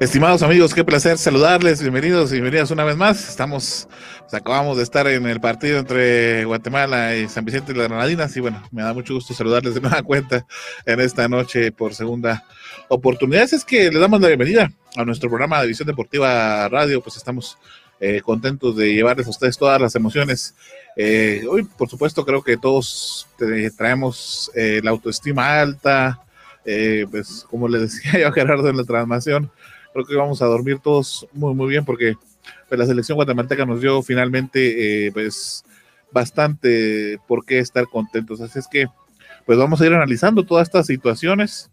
Estimados amigos, qué placer saludarles, bienvenidos y bienvenidas una vez más. Estamos, pues, acabamos de estar en el partido entre Guatemala y San Vicente de las Granadinas y bueno, me da mucho gusto saludarles de nueva cuenta en esta noche por segunda oportunidad. Es que le damos la bienvenida a nuestro programa de Visión Deportiva Radio, pues estamos eh, contentos de llevarles a ustedes todas las emociones. Eh, hoy, por supuesto, creo que todos traemos eh, la autoestima alta, pues como le decía yo a Gerardo en la transmisión, creo que vamos a dormir todos muy, muy bien porque pues, la selección guatemalteca nos dio finalmente eh, pues bastante por qué estar contentos. Así es que pues vamos a ir analizando todas estas situaciones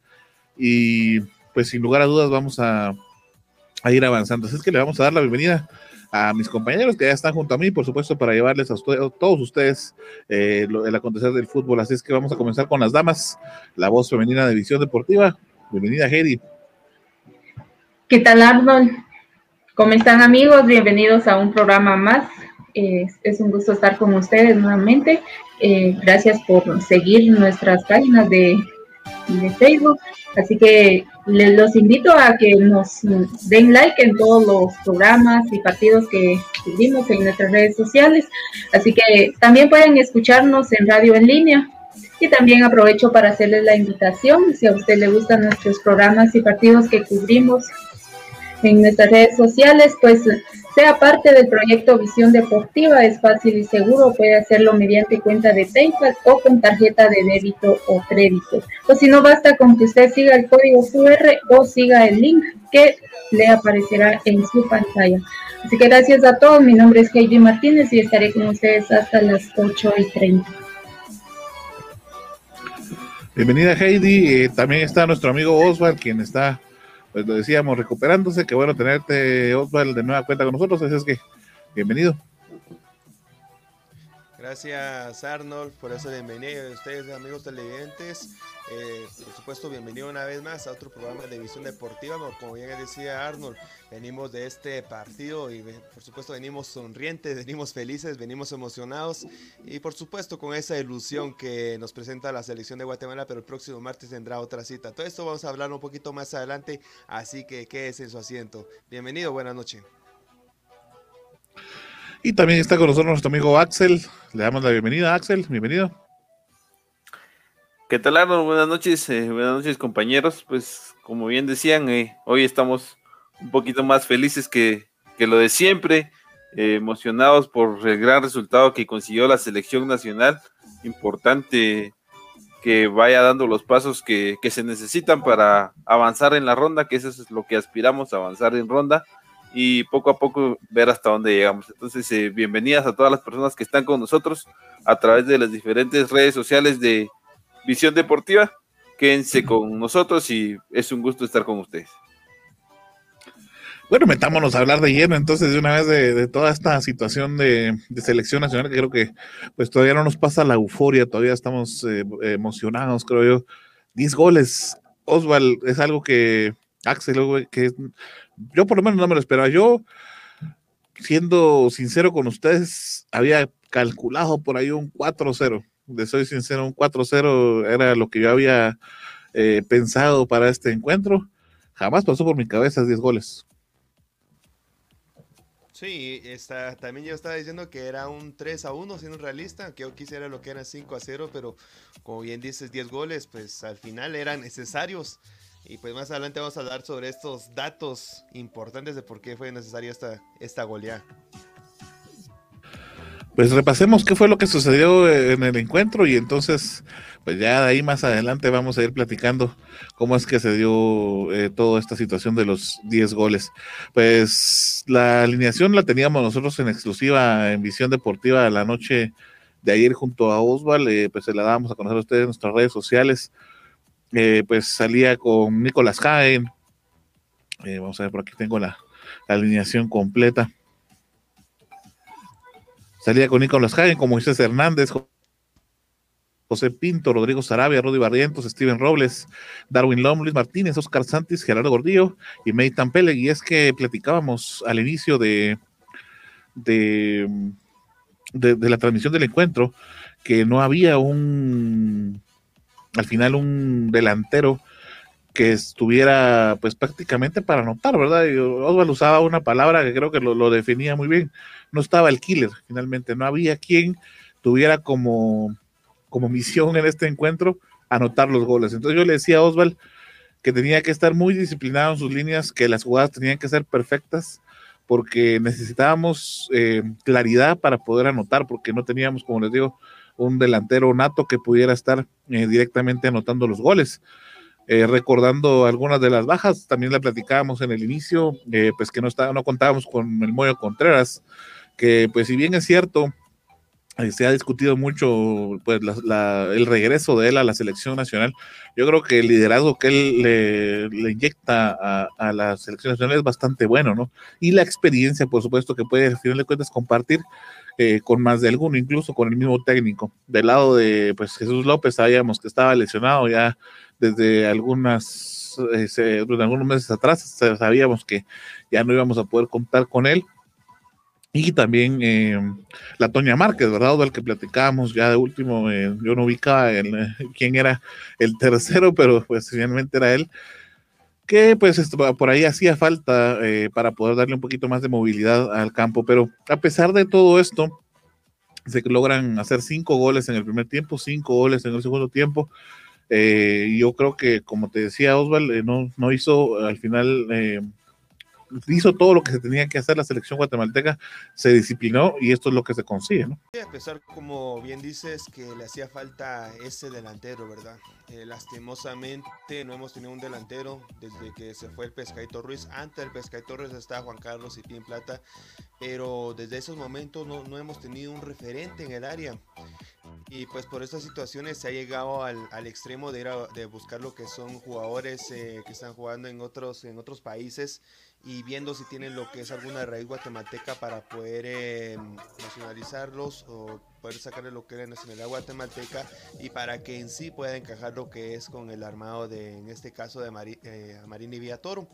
y pues sin lugar a dudas vamos a, a ir avanzando. Así es que le vamos a dar la bienvenida a mis compañeros que ya están junto a mí, por supuesto, para llevarles a, todos ustedes eh, el acontecer del fútbol. Así es que vamos a comenzar con las damas, la voz femenina de Visión Deportiva. Bienvenida, Heidi. ¿Qué tal Arnold? ¿Cómo están amigos? Bienvenidos a un programa más. es un gusto estar con ustedes nuevamente. Eh, gracias por seguir nuestras páginas de, Facebook. Así que les los invito a que nos den like en todos los programas y partidos que subimos en nuestras redes sociales. Así que también pueden escucharnos en radio en línea. Y también aprovecho para hacerles la invitación, si a usted le gustan nuestros programas y partidos que cubrimos en nuestras redes sociales, pues sea parte del proyecto Visión Deportiva, es fácil y seguro, puede hacerlo mediante cuenta de PayPal o con tarjeta de débito o crédito. O si no, basta con que usted siga el código QR o siga el link que le aparecerá en su pantalla. Así que gracias a todos, mi nombre es Heidi Martínez y estaré con ustedes hasta las 8 y 30. Bienvenida Heidi, eh, también está nuestro amigo Oswald, quien está pues lo decíamos, recuperándose. Qué bueno tenerte, Oswald, de nueva cuenta con nosotros. Así es que, bienvenido. Gracias Arnold por esa bienvenida ustedes amigos televidentes. Eh, por supuesto, bienvenido una vez más a otro programa de visión deportiva. Como bien decía Arnold, venimos de este partido y por supuesto venimos sonrientes, venimos felices, venimos emocionados y por supuesto con esa ilusión que nos presenta la selección de Guatemala, pero el próximo martes tendrá otra cita. Todo esto vamos a hablar un poquito más adelante, así que quédese en su asiento. Bienvenido, buenas noches. Y también está con nosotros nuestro amigo Axel. Le damos la bienvenida, Axel. Bienvenido. ¿Qué tal, Arnold? Buenas noches, eh, buenas noches, compañeros. Pues, como bien decían, eh, hoy estamos un poquito más felices que, lo de siempre, eh, emocionados por el gran resultado que consiguió la selección nacional. Importante que vaya dando los pasos que, que se necesitan para avanzar en la ronda, que eso es lo que aspiramos, avanzar en ronda y poco a poco ver hasta dónde llegamos. Entonces, eh, bienvenidas a todas las personas que están con nosotros a través de las diferentes redes sociales de Visión Deportiva. Quédense con nosotros y es un gusto estar con ustedes. Bueno, metámonos a hablar de lleno entonces de una vez de, toda esta situación de, selección nacional, que creo que pues todavía no nos pasa la euforia, todavía estamos eh, emocionados, creo yo. 10 goles, Osval, es algo que Axel, que yo por lo menos no me lo esperaba. Yo, siendo sincero con ustedes, había calculado por ahí un 4-0. De soy sincero, un 4-0 era lo que yo había eh, pensado para este encuentro. Jamás pasó por mi cabeza 10 goles. Sí, está, también yo estaba diciendo que era un 3 a 1, siendo realista, que yo quisiera lo que era 5 a 0, pero como bien dices, 10 goles, pues al final eran necesarios. Y pues más adelante vamos a hablar sobre estos datos importantes de por qué fue necesaria esta, esta goleada. Pues repasemos qué fue lo que sucedió en el encuentro y entonces, pues ya de ahí más adelante vamos a ir platicando cómo es que se dio eh, toda esta situación de los 10 goles. Pues la alineación la teníamos nosotros en exclusiva en Visión Deportiva la noche de ayer junto a Osval, eh, pues se la dábamos a conocer a ustedes en nuestras redes sociales. Eh, pues salía con Nicolás Jaén, Eh, vamos a ver, por aquí tengo la, alineación completa. Salía con Nicolás Hagen, como Moisés Hernández, José Pinto, Rodrigo Sarabia, Rodi Barrientos, Steven Robles, Darwin Lom, Luis Martínez, Oscar Santis, Gerardo Gordillo y Meitan Peleg. Y es que platicábamos al inicio de, de, de, la transmisión del encuentro que no había un, al final, un delantero que estuviera pues prácticamente para anotar, ¿verdad? Osvaldo usaba una palabra que creo que lo, definía muy bien. No estaba el killer, finalmente. No había quien tuviera como como misión en este encuentro anotar los goles. Entonces yo le decía a Osval que tenía que estar muy disciplinado en sus líneas, que las jugadas tenían que ser perfectas, porque necesitábamos eh, claridad para poder anotar, porque no teníamos, como les digo, un delantero nato que pudiera estar eh, directamente anotando los goles. Eh, recordando algunas de las bajas, también la platicábamos en el inicio, pues que no, estaba, no contábamos con el Moyo Contreras, que pues si bien es cierto, eh, se ha discutido mucho pues el regreso de él a la selección nacional. Yo creo que el liderazgo que él le, inyecta a, la selección nacional es bastante bueno, ¿no? Y la experiencia, por supuesto, que puede, al final de cuentas, compartir eh, con más de alguno, incluso con el mismo técnico. Del lado de pues Jesús López, sabíamos que estaba lesionado ya desde algunas, eh, algunos meses atrás, sabíamos que ya no íbamos a poder contar con él y también eh, la Toña Márquez, ¿verdad? Del que platicábamos ya de último, eh, yo no ubicaba el, eh, quién era el tercero, pero pues finalmente era él, que pues por ahí hacía falta para poder darle un poquito más de movilidad al campo, pero a pesar de todo esto, se logran hacer cinco goles en el primer tiempo, cinco goles en el segundo tiempo. yo creo que, como te decía Osval, no, no hizo al final hizo todo lo que se tenía que hacer la selección guatemalteca, se disciplinó y esto es lo que se consigue, ¿no? A pesar, como bien dices, que le hacía falta ese delantero, ¿verdad? Eh, lastimosamente no hemos tenido un delantero desde que se fue el Pescadito Ruiz. Antes del Pescadito Ruiz estaba Juan Carlos y Pin Plata, pero desde esos momentos no, no, hemos tenido un referente en el área. Y pues por estas situaciones se ha llegado al, al extremo de ir de buscar lo que son jugadores eh, que están jugando en otros, en otros países y viendo si tienen lo que es alguna raíz guatemalteca para poder eh, nacionalizarlos o poder sacarle lo que es la nacionalidad guatemalteca y para que en sí pueda encajar lo que es con el armado de, en este caso, de Mari, eh, Marín y Villatoro.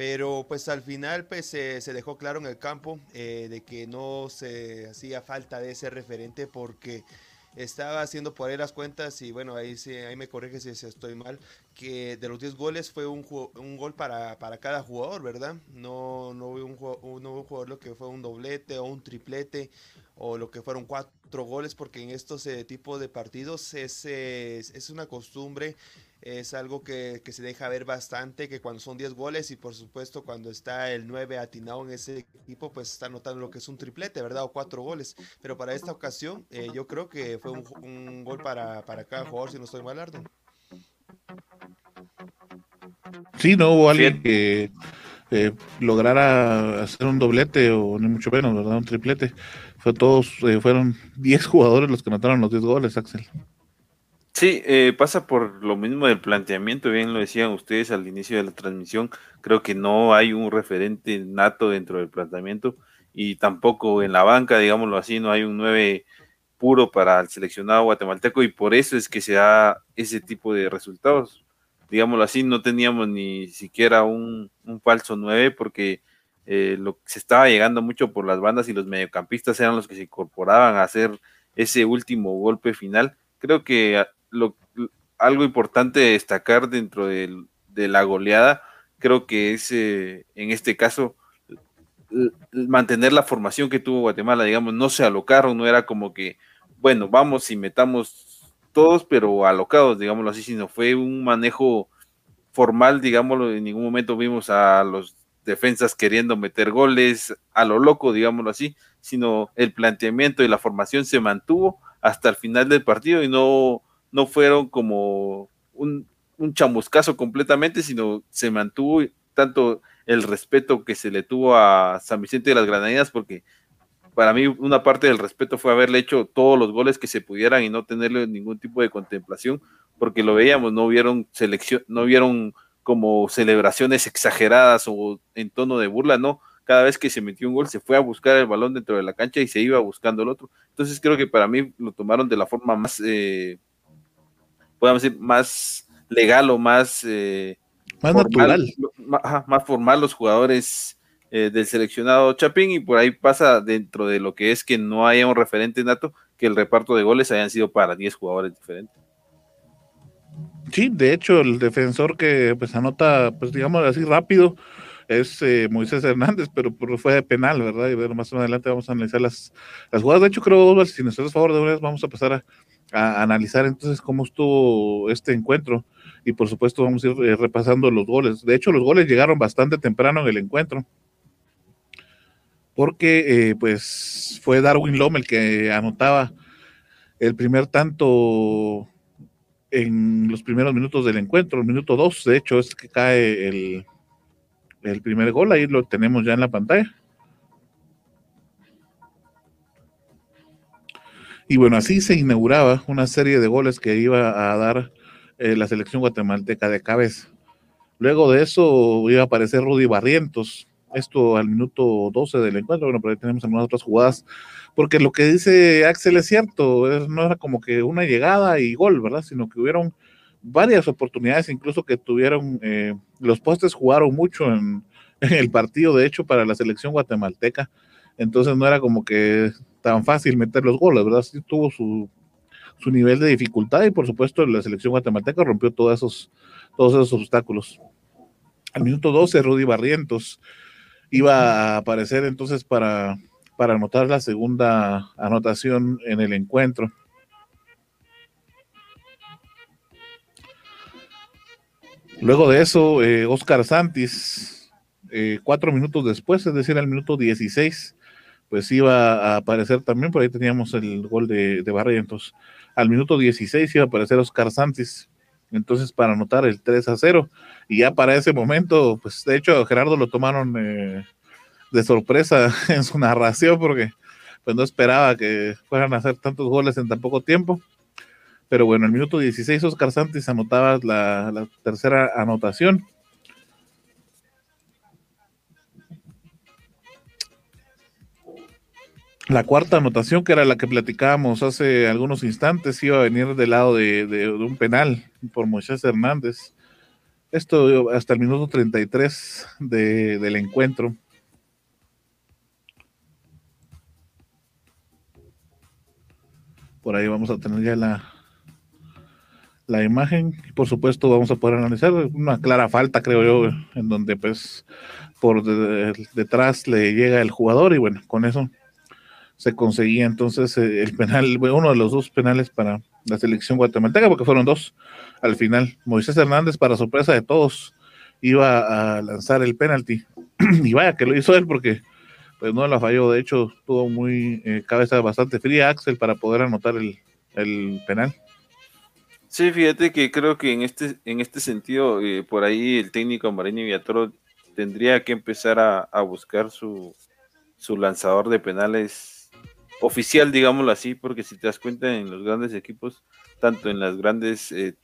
Pero pues al final pues se dejó claro en el campo eh, de que no se hacía falta de ese referente porque estaba haciendo por ahí las cuentas y bueno, ahí, sí, ahí me corrige si, estoy mal, que de los 10 goles fue un, un gol para, para, cada jugador, ¿verdad? No, no, hubo un, un jugador lo que fue un doblete o un triplete o lo que fueron cuatro goles, porque en estos tipos de partidos es, es una costumbre es algo que, se deja ver bastante, que cuando son 10 goles y por supuesto cuando está el 9 atinado en ese equipo, pues está notando lo que es un triplete, ¿verdad? O cuatro goles. Pero para esta ocasión eh, yo creo que fue un, gol para, cada jugador, si no estoy mal, Arden. Sí, no hubo alguien que eh, lograra hacer un doblete o ni mucho menos, ¿verdad? Un triplete. Fue todos, eh, fueron 10 jugadores los que anotaron los 10 goles, Axel. Sí, eh, pasa por lo mismo del planteamiento, bien lo decían ustedes al inicio de la transmisión, creo que no hay un referente nato dentro del planteamiento y tampoco en la banca, digámoslo así, no hay un 9 puro para el seleccionado guatemalteco y por eso es que se da ese tipo de resultados. Digámoslo así, no teníamos ni siquiera un, falso 9 porque eh, lo, se estaba llegando mucho por las bandas y los mediocampistas eran los que se incorporaban a hacer ese último golpe final. Creo que lo, algo importante destacar dentro de, la goleada, creo que es eh, en este caso mantener la formación que tuvo Guatemala, digamos, no se alocaron, no era como que, bueno, vamos y metamos todos, pero alocados, digámoslo así, sino fue un manejo formal, digámoslo, en ningún momento vimos a los defensas queriendo meter goles a lo loco, digámoslo así, sino el planteamiento y la formación se mantuvo hasta el final del partido y no no fueron como un, un chamuscazo completamente, sino se mantuvo tanto el respeto que se le tuvo a San Vicente de las Granadinas, porque para mí una parte del respeto fue haberle hecho todos los goles que se pudieran y no tenerle ningún tipo de contemplación, porque lo veíamos, no vieron selección, no vieron como celebraciones exageradas o en tono de burla, no. Cada vez que se metió un gol se fue a buscar el balón dentro de la cancha y se iba buscando el otro. Entonces creo que para mí lo tomaron de la forma más, eh, podemos decir, más legal o más... Eh, más natural. Más, formal los jugadores eh, del seleccionado Chapín y por ahí pasa dentro de lo que es que no haya un referente nato, que el reparto de goles hayan sido para 10 jugadores diferentes. Sí, de hecho, el defensor que pues anota, pues digamos así rápido, es eh, Moisés Hernández, pero, fue de penal, ¿verdad? Y ver, más adelante vamos a analizar las, las jugadas. De hecho, creo, si nos haces favor de una vez, vamos a pasar a, analizar entonces cómo estuvo este encuentro. Y por supuesto, vamos a ir eh, repasando los goles. De hecho, los goles llegaron bastante temprano en el encuentro. Porque, eh, pues, fue Darwin Lom el que anotaba el primer tanto en los primeros minutos del encuentro, el minuto 2, de hecho, es que cae el, el primer gol, ahí lo tenemos ya en la pantalla. Y bueno, así se inauguraba una serie de goles que iba a dar eh, la selección guatemalteca de cabeza. Luego de eso iba a aparecer Rudy Barrientos, esto al minuto 12 del encuentro. Bueno, pero ahí tenemos algunas otras jugadas porque lo que dice Axel es cierto, no era como que una llegada y gol, ¿verdad? Sino que hubieron varias oportunidades, incluso que tuvieron, eh, los postes jugaron mucho en, el partido, de hecho, para la selección guatemalteca, entonces no era como que tan fácil meter los goles, ¿verdad? Sí tuvo su, su nivel de dificultad y por supuesto la selección guatemalteca rompió todos esos, todos esos obstáculos. Al minuto 12, Rudy Barrientos iba a aparecer entonces para para anotar la segunda anotación en el encuentro. Luego de eso, eh, Oscar Santis, eh, cuatro minutos después, es decir, al minuto 16, pues iba a aparecer también, por ahí teníamos el gol de, de Barrientos. Al minuto 16 iba a aparecer Oscar Santis, entonces para anotar el 3 a 0. Y ya para ese momento, pues de hecho, Gerardo lo tomaron eh, de sorpresa en su narración porque pues no esperaba que fueran a hacer tantos goles en tan poco tiempo. Pero bueno, el minuto 16 Oscar Santis anotaba la, tercera anotación. La cuarta anotación, que era la que platicábamos hace algunos instantes, iba a venir del lado de, un penal por Moisés Hernández. Esto hasta el minuto 33 de, del encuentro. Por ahí vamos a tener ya la, la imagen. Y por supuesto vamos a poder analizar una clara falta, creo yo, en donde pues por detrás le llega el jugador y bueno, con eso se conseguía entonces eh, el penal, uno de los dos penales para la selección guatemalteca, porque fueron dos al final. Moisés Hernández, para sorpresa de todos, iba a lanzar el penalti. y vaya que lo hizo él porque pues no la falló. De hecho, tuvo muy eh, cabeza bastante fría Axel para poder anotar el, penal. Sí, fíjate que creo que en este, en este sentido, eh, por ahí el técnico Marini Villatoro tendría que empezar a, buscar su, su, lanzador de penales oficial, digámoslo así, porque si te das cuenta en los grandes equipos, tanto en las grandes, eh,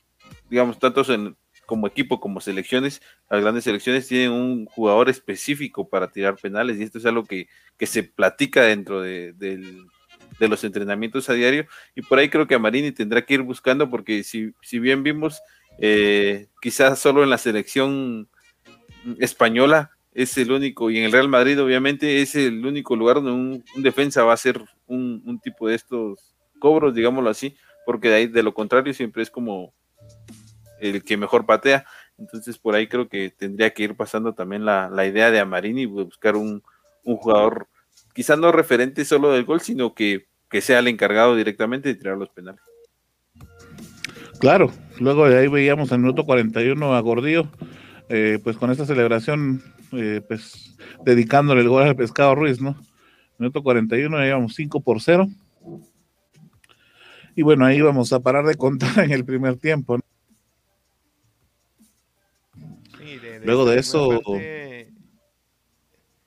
digamos, tantos en, como equipo, como selecciones, las grandes selecciones tienen un jugador específico para tirar penales y esto es algo que, se platica dentro de, los entrenamientos a diario y por ahí creo que a Marini tendrá que ir buscando porque si, si bien vimos eh, quizás solo en la selección española es el único y en el Real Madrid obviamente es el único lugar donde un, defensa va a hacer un, un tipo de estos cobros, digámoslo así, porque de ahí de lo contrario siempre es como el que mejor patea. Entonces por ahí creo que tendría que ir pasando también la, idea de Amarini, buscar un, jugador quizás no referente solo del gol, sino que, sea el encargado directamente de tirar los penales. Claro, luego de ahí veíamos en el minuto 41 a Gordillo, eh, pues con esta celebración, eh, pues dedicándole el gol al Pescado Ruiz, ¿no? Minuto 41, llevamos 5 por 0. Y bueno, ahí vamos a parar de contar en el primer tiempo. ¿no? Luego de eso.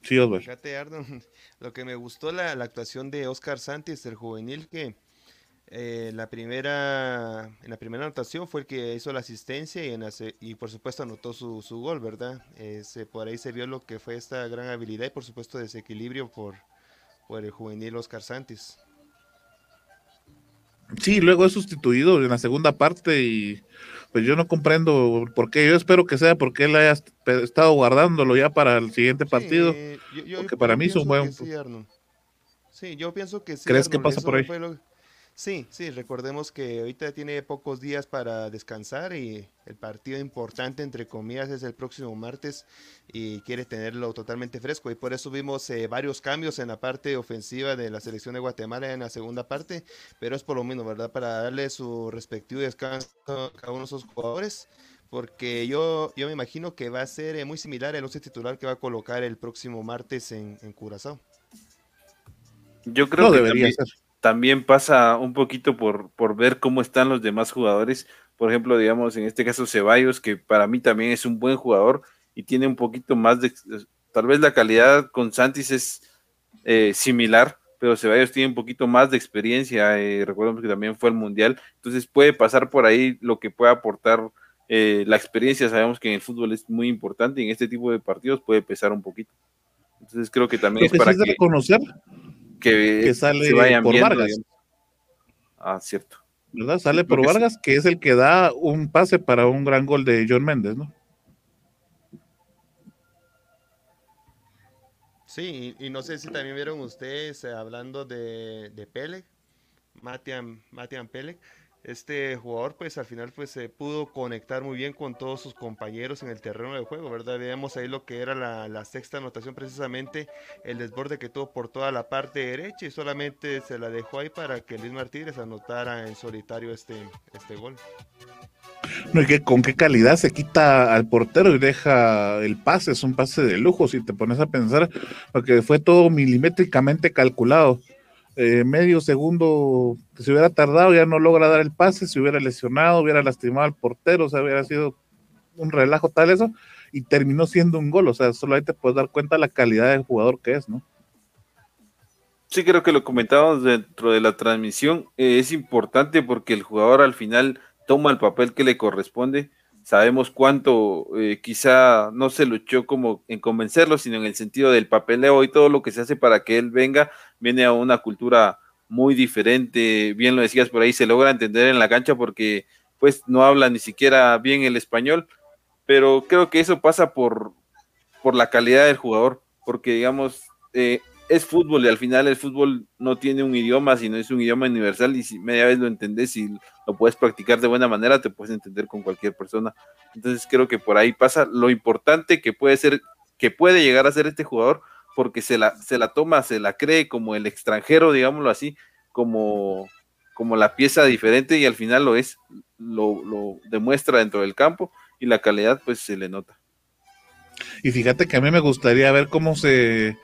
sí, Fíjate, Arnold, lo que me gustó la, la actuación de Oscar Santis, el juvenil, que Eh, la primera, en la primera anotación fue el que hizo la asistencia y, en y por supuesto anotó su, su gol, ¿verdad? por ahí se vio lo que fue esta gran habilidad y por supuesto desequilibrio por, por el juvenil Oscar Santis. Sí, luego es sustituido en la segunda parte y pues yo no comprendo por qué. Yo espero que sea porque él haya estado guardándolo ya para el siguiente partido. porque para mí es un buen. Sí, yo pienso que sí. ¿Crees que pasa por ahí? Sí, sí, recordemos que ahorita tiene pocos días para descansar y el partido importante, entre comillas, es el próximo martes y quiere tenerlo totalmente fresco. Y por eso vimos eh, varios cambios en la parte ofensiva de la selección de Guatemala en la segunda parte, pero es por lo menos, ¿verdad? Para darle su respectivo descanso a cada uno de esos jugadores porque yo, yo me imagino que va a ser eh, muy similar al once titular que va a colocar el próximo martes en, en Curazao. Yo creo que debería ser también pasa un poquito por, por ver cómo están los demás jugadores. Por ejemplo, digamos, en este caso Ceballos, que para mí también es un buen jugador y tiene un poquito más de, tal vez la calidad con Santis es eh, similar, pero Ceballos tiene un poquito más de experiencia, eh, recordemos que también fue el Mundial, entonces puede pasar por ahí lo que puede aportar eh, la experiencia, sabemos que en el fútbol es muy importante y en este tipo de partidos puede pesar un poquito. Entonces creo que también es para que que, sale por Vargas. Ah, cierto. ¿Verdad? Sale por Vargas, que es el que da un pase para un gran gol de John Méndez, ¿no? Sí, y, no sé si también vieron ustedes eh, hablando de, de Pelec, Matian, Matian Pelec, este jugador pues al final pues se pudo conectar muy bien con todos sus compañeros en el terreno de juego, ¿verdad? Veíamos ahí lo que era la, sexta anotación precisamente, el desborde que tuvo por toda la parte derecha y solamente se la dejó ahí para que Luis Martínez anotara en solitario este, este gol. No, y que con qué calidad se quita al portero y deja el pase, es un pase de lujo si te pones a pensar, porque fue todo milimétricamente calculado eh, medio segundo que se hubiera tardado, ya no logra dar el pase, se hubiera lesionado, hubiera lastimado al portero, o sea, hubiera sido un relajo tal eso, y terminó siendo un gol, o sea, solo ahí te puedes dar cuenta la calidad del jugador que es, ¿no? Sí, creo que lo comentábamos dentro de la transmisión, eh, es importante porque el jugador al final toma el papel que le corresponde, sabemos cuánto eh, quizá no se luchó como en convencerlo, sino en el sentido del papeleo y todo lo que se hace para que él venga, viene a una cultura muy diferente, bien lo decías por ahí, se logra entender en la cancha porque pues no habla ni siquiera bien el español, pero creo que eso pasa por, por la calidad del jugador, porque digamos, eh, es fútbol y al final el fútbol no tiene un idioma, sino es un idioma universal y si media vez lo entendés y lo puedes practicar de buena manera, te puedes entender con cualquier persona. Entonces creo que por ahí pasa lo importante que puede ser, que puede llegar a ser este jugador, porque se la, se la toma, se la cree como el extranjero, digámoslo así, como, como la pieza diferente y al final lo es, lo, lo demuestra dentro del campo y la calidad pues se le nota. Y fíjate que a mí me gustaría ver cómo se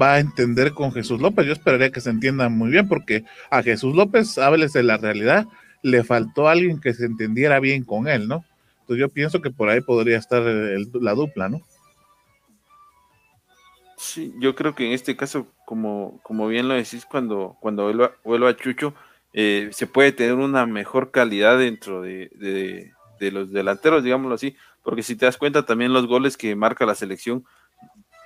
va a entender con Jesús López. Yo esperaría que se entienda muy bien, porque a Jesús López, háblese de la realidad, le faltó alguien que se entendiera bien con él, ¿no? Entonces yo pienso que por ahí podría estar la dupla, ¿no? Sí, yo creo que en este caso, como, como bien lo decís, cuando, cuando vuelva, vuelva a Chucho, eh, se puede tener una mejor calidad dentro de, de los delanteros, digámoslo así, porque si te das cuenta también los goles que marca la selección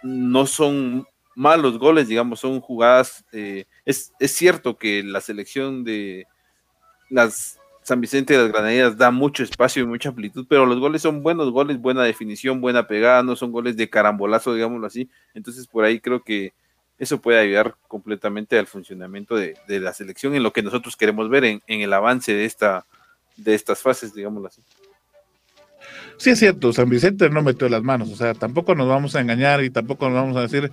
no son malos goles, digamos, son jugadas. Eh, es, cierto que la selección de las San Vicente de las Granadinas da mucho espacio y mucha amplitud, pero los goles son buenos goles, buena definición, buena pegada, no son goles de carambolazo, digámoslo así. Entonces, por ahí creo que eso puede ayudar completamente al funcionamiento de, la selección en lo que nosotros queremos ver en, en el avance de, esta, de estas fases, digámoslo así. Sí es cierto, San Vicente no metió las manos, o sea, tampoco nos vamos a engañar y tampoco nos vamos a decir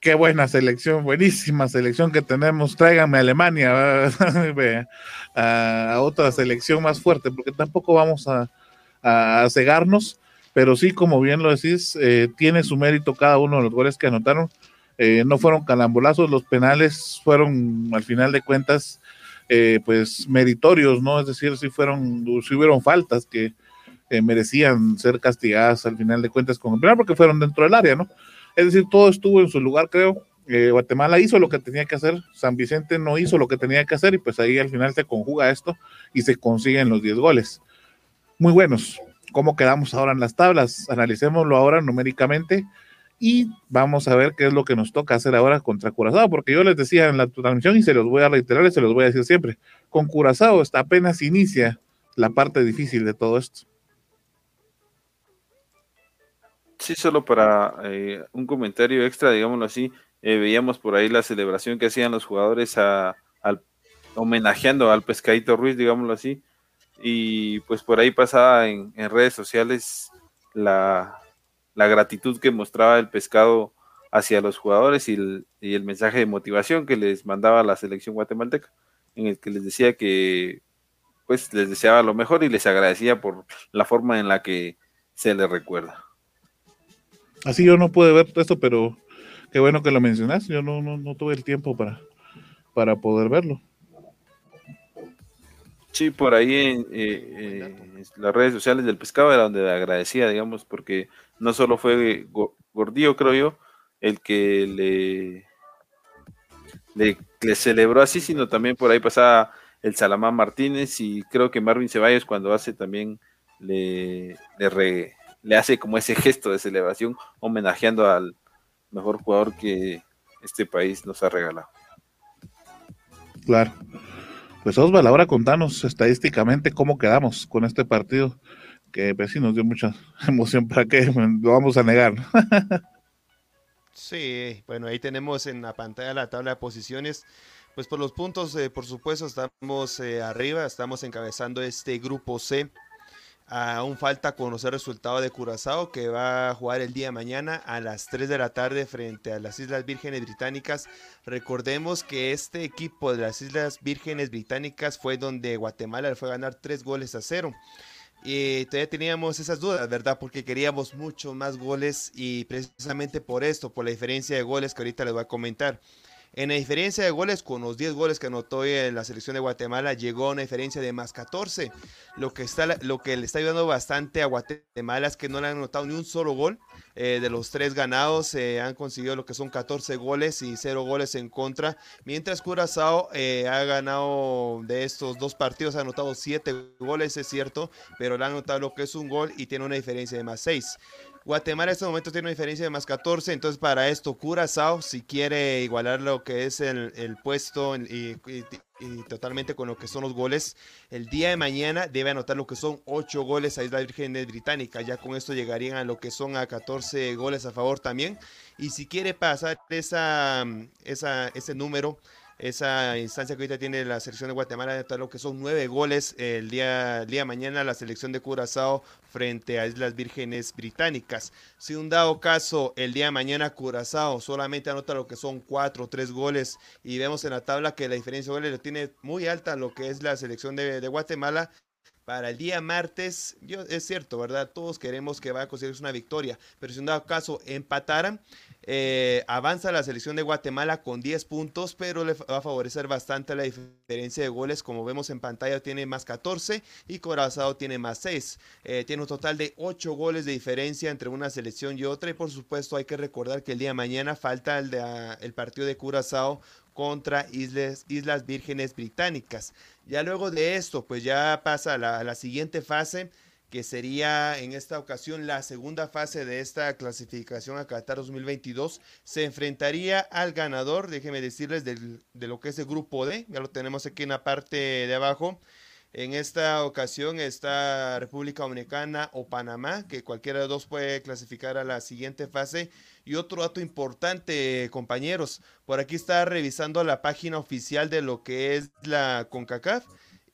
qué buena selección, buenísima selección que tenemos, tráiganme a Alemania, a, otra selección más fuerte, porque tampoco vamos a, cegarnos, pero sí, como bien lo decís, eh, tiene su mérito cada uno de los goles que anotaron. Eh, no fueron calambolazos, los penales fueron, al final de cuentas, eh, pues meritorios, ¿no? Es decir, si fueron, si hubieron faltas que merecían ser castigadas al final de cuentas con el porque fueron dentro del área, ¿no? Es decir, todo estuvo en su lugar, creo. eh, Guatemala hizo lo que tenía que hacer, San Vicente no hizo lo que tenía que hacer y pues ahí al final se conjuga esto y se consiguen los 10 goles. Muy buenos. ¿Cómo quedamos ahora en las tablas? Analicémoslo ahora numéricamente y vamos a ver qué es lo que nos toca hacer ahora contra Curazao, porque yo les decía en la transmisión y se los voy a reiterar y se los voy a decir siempre, con Curazao apenas inicia la parte difícil de todo esto. Sí, solo para eh, un comentario extra, digámoslo así, eh, veíamos por ahí la celebración que hacían los jugadores al, homenajeando al pescadito Ruiz, digámoslo así, y pues por ahí pasaba en, redes sociales la, gratitud que mostraba el pescado hacia los jugadores y el, y el mensaje de motivación que les mandaba la selección guatemalteca, en el que les decía que pues les deseaba lo mejor y les agradecía por la forma en la que se les recuerda. Así yo no pude ver esto, pero qué bueno que lo mencionas. Yo no, no, tuve el tiempo para, para poder verlo. Sí, por ahí en, eh, las redes sociales del pescado era donde agradecía, digamos, porque no solo fue Gordillo, creo yo, el que le, le, celebró así, sino también por ahí pasaba el Salamán Martínez y creo que Marvin Ceballos cuando hace también le, le, re, le hace como ese gesto de celebración homenajeando al mejor jugador que este país nos ha regalado. Claro. Pues Osvaldo, ahora contanos estadísticamente cómo quedamos con este partido, que pues sí nos dio mucha emoción, ¿para qué? Lo vamos a negar. sí, bueno, ahí tenemos en la pantalla la tabla de posiciones. Pues por los puntos, eh, por supuesto, estamos eh, arriba, estamos encabezando este grupo C Aún falta conocer el resultado de Curazao que va a jugar el día de mañana a las 3 de la tarde frente a las Islas Vírgenes Británicas. Recordemos que este equipo de las Islas Vírgenes Británicas fue donde Guatemala le fue a ganar 3 goles a 0. Y todavía teníamos esas dudas, ¿verdad? Porque queríamos mucho más goles y precisamente por esto, por la diferencia de goles que ahorita les voy a comentar. En la diferencia de goles, con los 10 goles que anotó en la selección de Guatemala, llegó a una diferencia de más 14. Lo que, está, lo que le está ayudando bastante a Guatemala es que no le han anotado ni un solo gol. Eh, de los tres ganados, eh, han conseguido lo que son 14 goles y 0 goles en contra. Mientras Curazao eh, ha ganado de estos dos partidos, ha anotado 7 goles, es cierto, pero le han anotado lo que es un gol y tiene una diferencia de más 6. Guatemala en este momento tiene una diferencia de más 14, entonces para esto Curazao, si quiere igualar lo que es el, puesto y, totalmente con lo que son los goles, el día de mañana debe anotar lo que son 8 goles a Isla Virgen Británica, ya con esto llegarían a lo que son a 14 goles a favor también, y si quiere pasar esa, esa, ese número, esa instancia que ahorita tiene la selección de Guatemala, de lo que son nueve goles el día, día mañana, la selección de Curazao frente a Islas Vírgenes Británicas. Si un dado caso el día de mañana Curazao solamente anota lo que son cuatro o tres goles y vemos en la tabla que la diferencia de goles lo tiene muy alta lo que es la selección de, de Guatemala, para el día martes, yo, es cierto, ¿verdad? Todos queremos que va a conseguirse una victoria, pero si un dado caso empataran, eh, avanza la selección de Guatemala con 10 puntos, pero le va a favorecer bastante la diferencia de goles. Como vemos en pantalla, tiene más 14 y Corazao tiene más 6. Eh, tiene un total de 8 goles de diferencia entre una selección y otra. Y por supuesto, hay que recordar que el día de mañana falta el, de, ah, el partido de Curazao contra Islas, Vírgenes Británicas. Ya luego de esto, pues ya pasa a la siguiente fase que sería en esta ocasión la segunda fase de esta clasificación a Qatar 2022, se enfrentaría al ganador, déjenme decirles, de lo que es el grupo D, ya lo tenemos aquí en la parte de abajo. En esta ocasión está República Dominicana o Panamá, que cualquiera de dos puede clasificar a la siguiente fase. Y otro dato importante, compañeros, por aquí está revisando la página oficial de lo que es la CONCACAF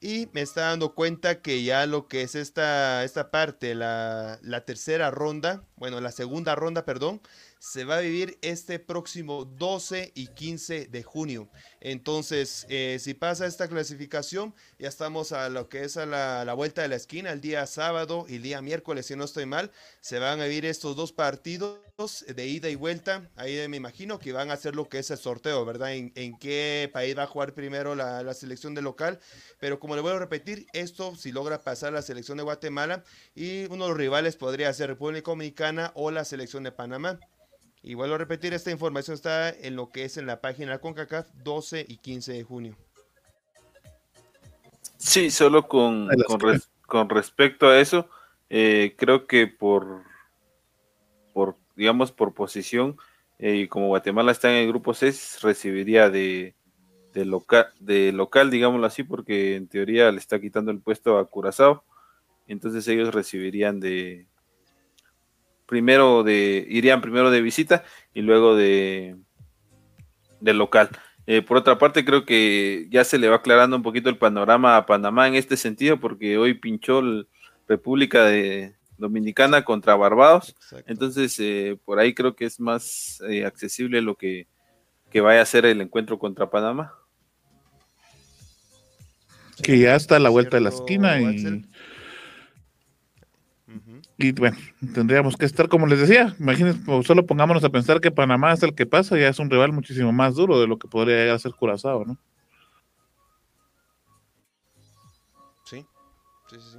y me está dando cuenta que ya lo que es esta, esta parte, la, la tercera ronda, bueno, la segunda ronda, perdón, se va a vivir este próximo 12 y 15 de junio. Entonces, eh, si pasa esta clasificación, ya estamos a lo que es a la, vuelta de la esquina, el día sábado y el día miércoles, si no estoy mal, se van a vivir estos dos partidos de ida y vuelta. Ahí me imagino que van a hacer lo que es el sorteo, ¿verdad? En, qué país va a jugar primero la, la selección de local. Pero como le voy a repetir, esto si logra pasar la selección de Guatemala y uno de los rivales podría ser República Dominicana o la selección de Panamá. Y vuelvo a repetir, esta información está en lo que es en la página CONCACAF 12 y 15 de junio. Sí, solo con, con, respecto a eso, eh, creo que por, por, digamos, por posición, eh, como Guatemala está en el grupo C, recibiría de, de, local, de local, digámoslo así, porque en teoría le está quitando el puesto a Curazao. Entonces ellos recibirían de primero de irían primero de visita y luego de de local. Eh, por otra parte, creo que ya se le va aclarando un poquito el panorama a Panamá en este sentido, porque hoy pinchó el República de Dominicana contra Barbados. Entonces, eh, por ahí creo que es más eh, accesible lo que, que vaya a ser el encuentro contra Panamá. Que ya está a la vuelta de la esquina y, y bueno, tendríamos que estar, como les decía, imagínense, pues, solo pongámonos a pensar que Panamá es el que pasa, ya es un rival muchísimo más duro de lo que podría llegar ser Curazao, ¿no? Sí, sí, sí.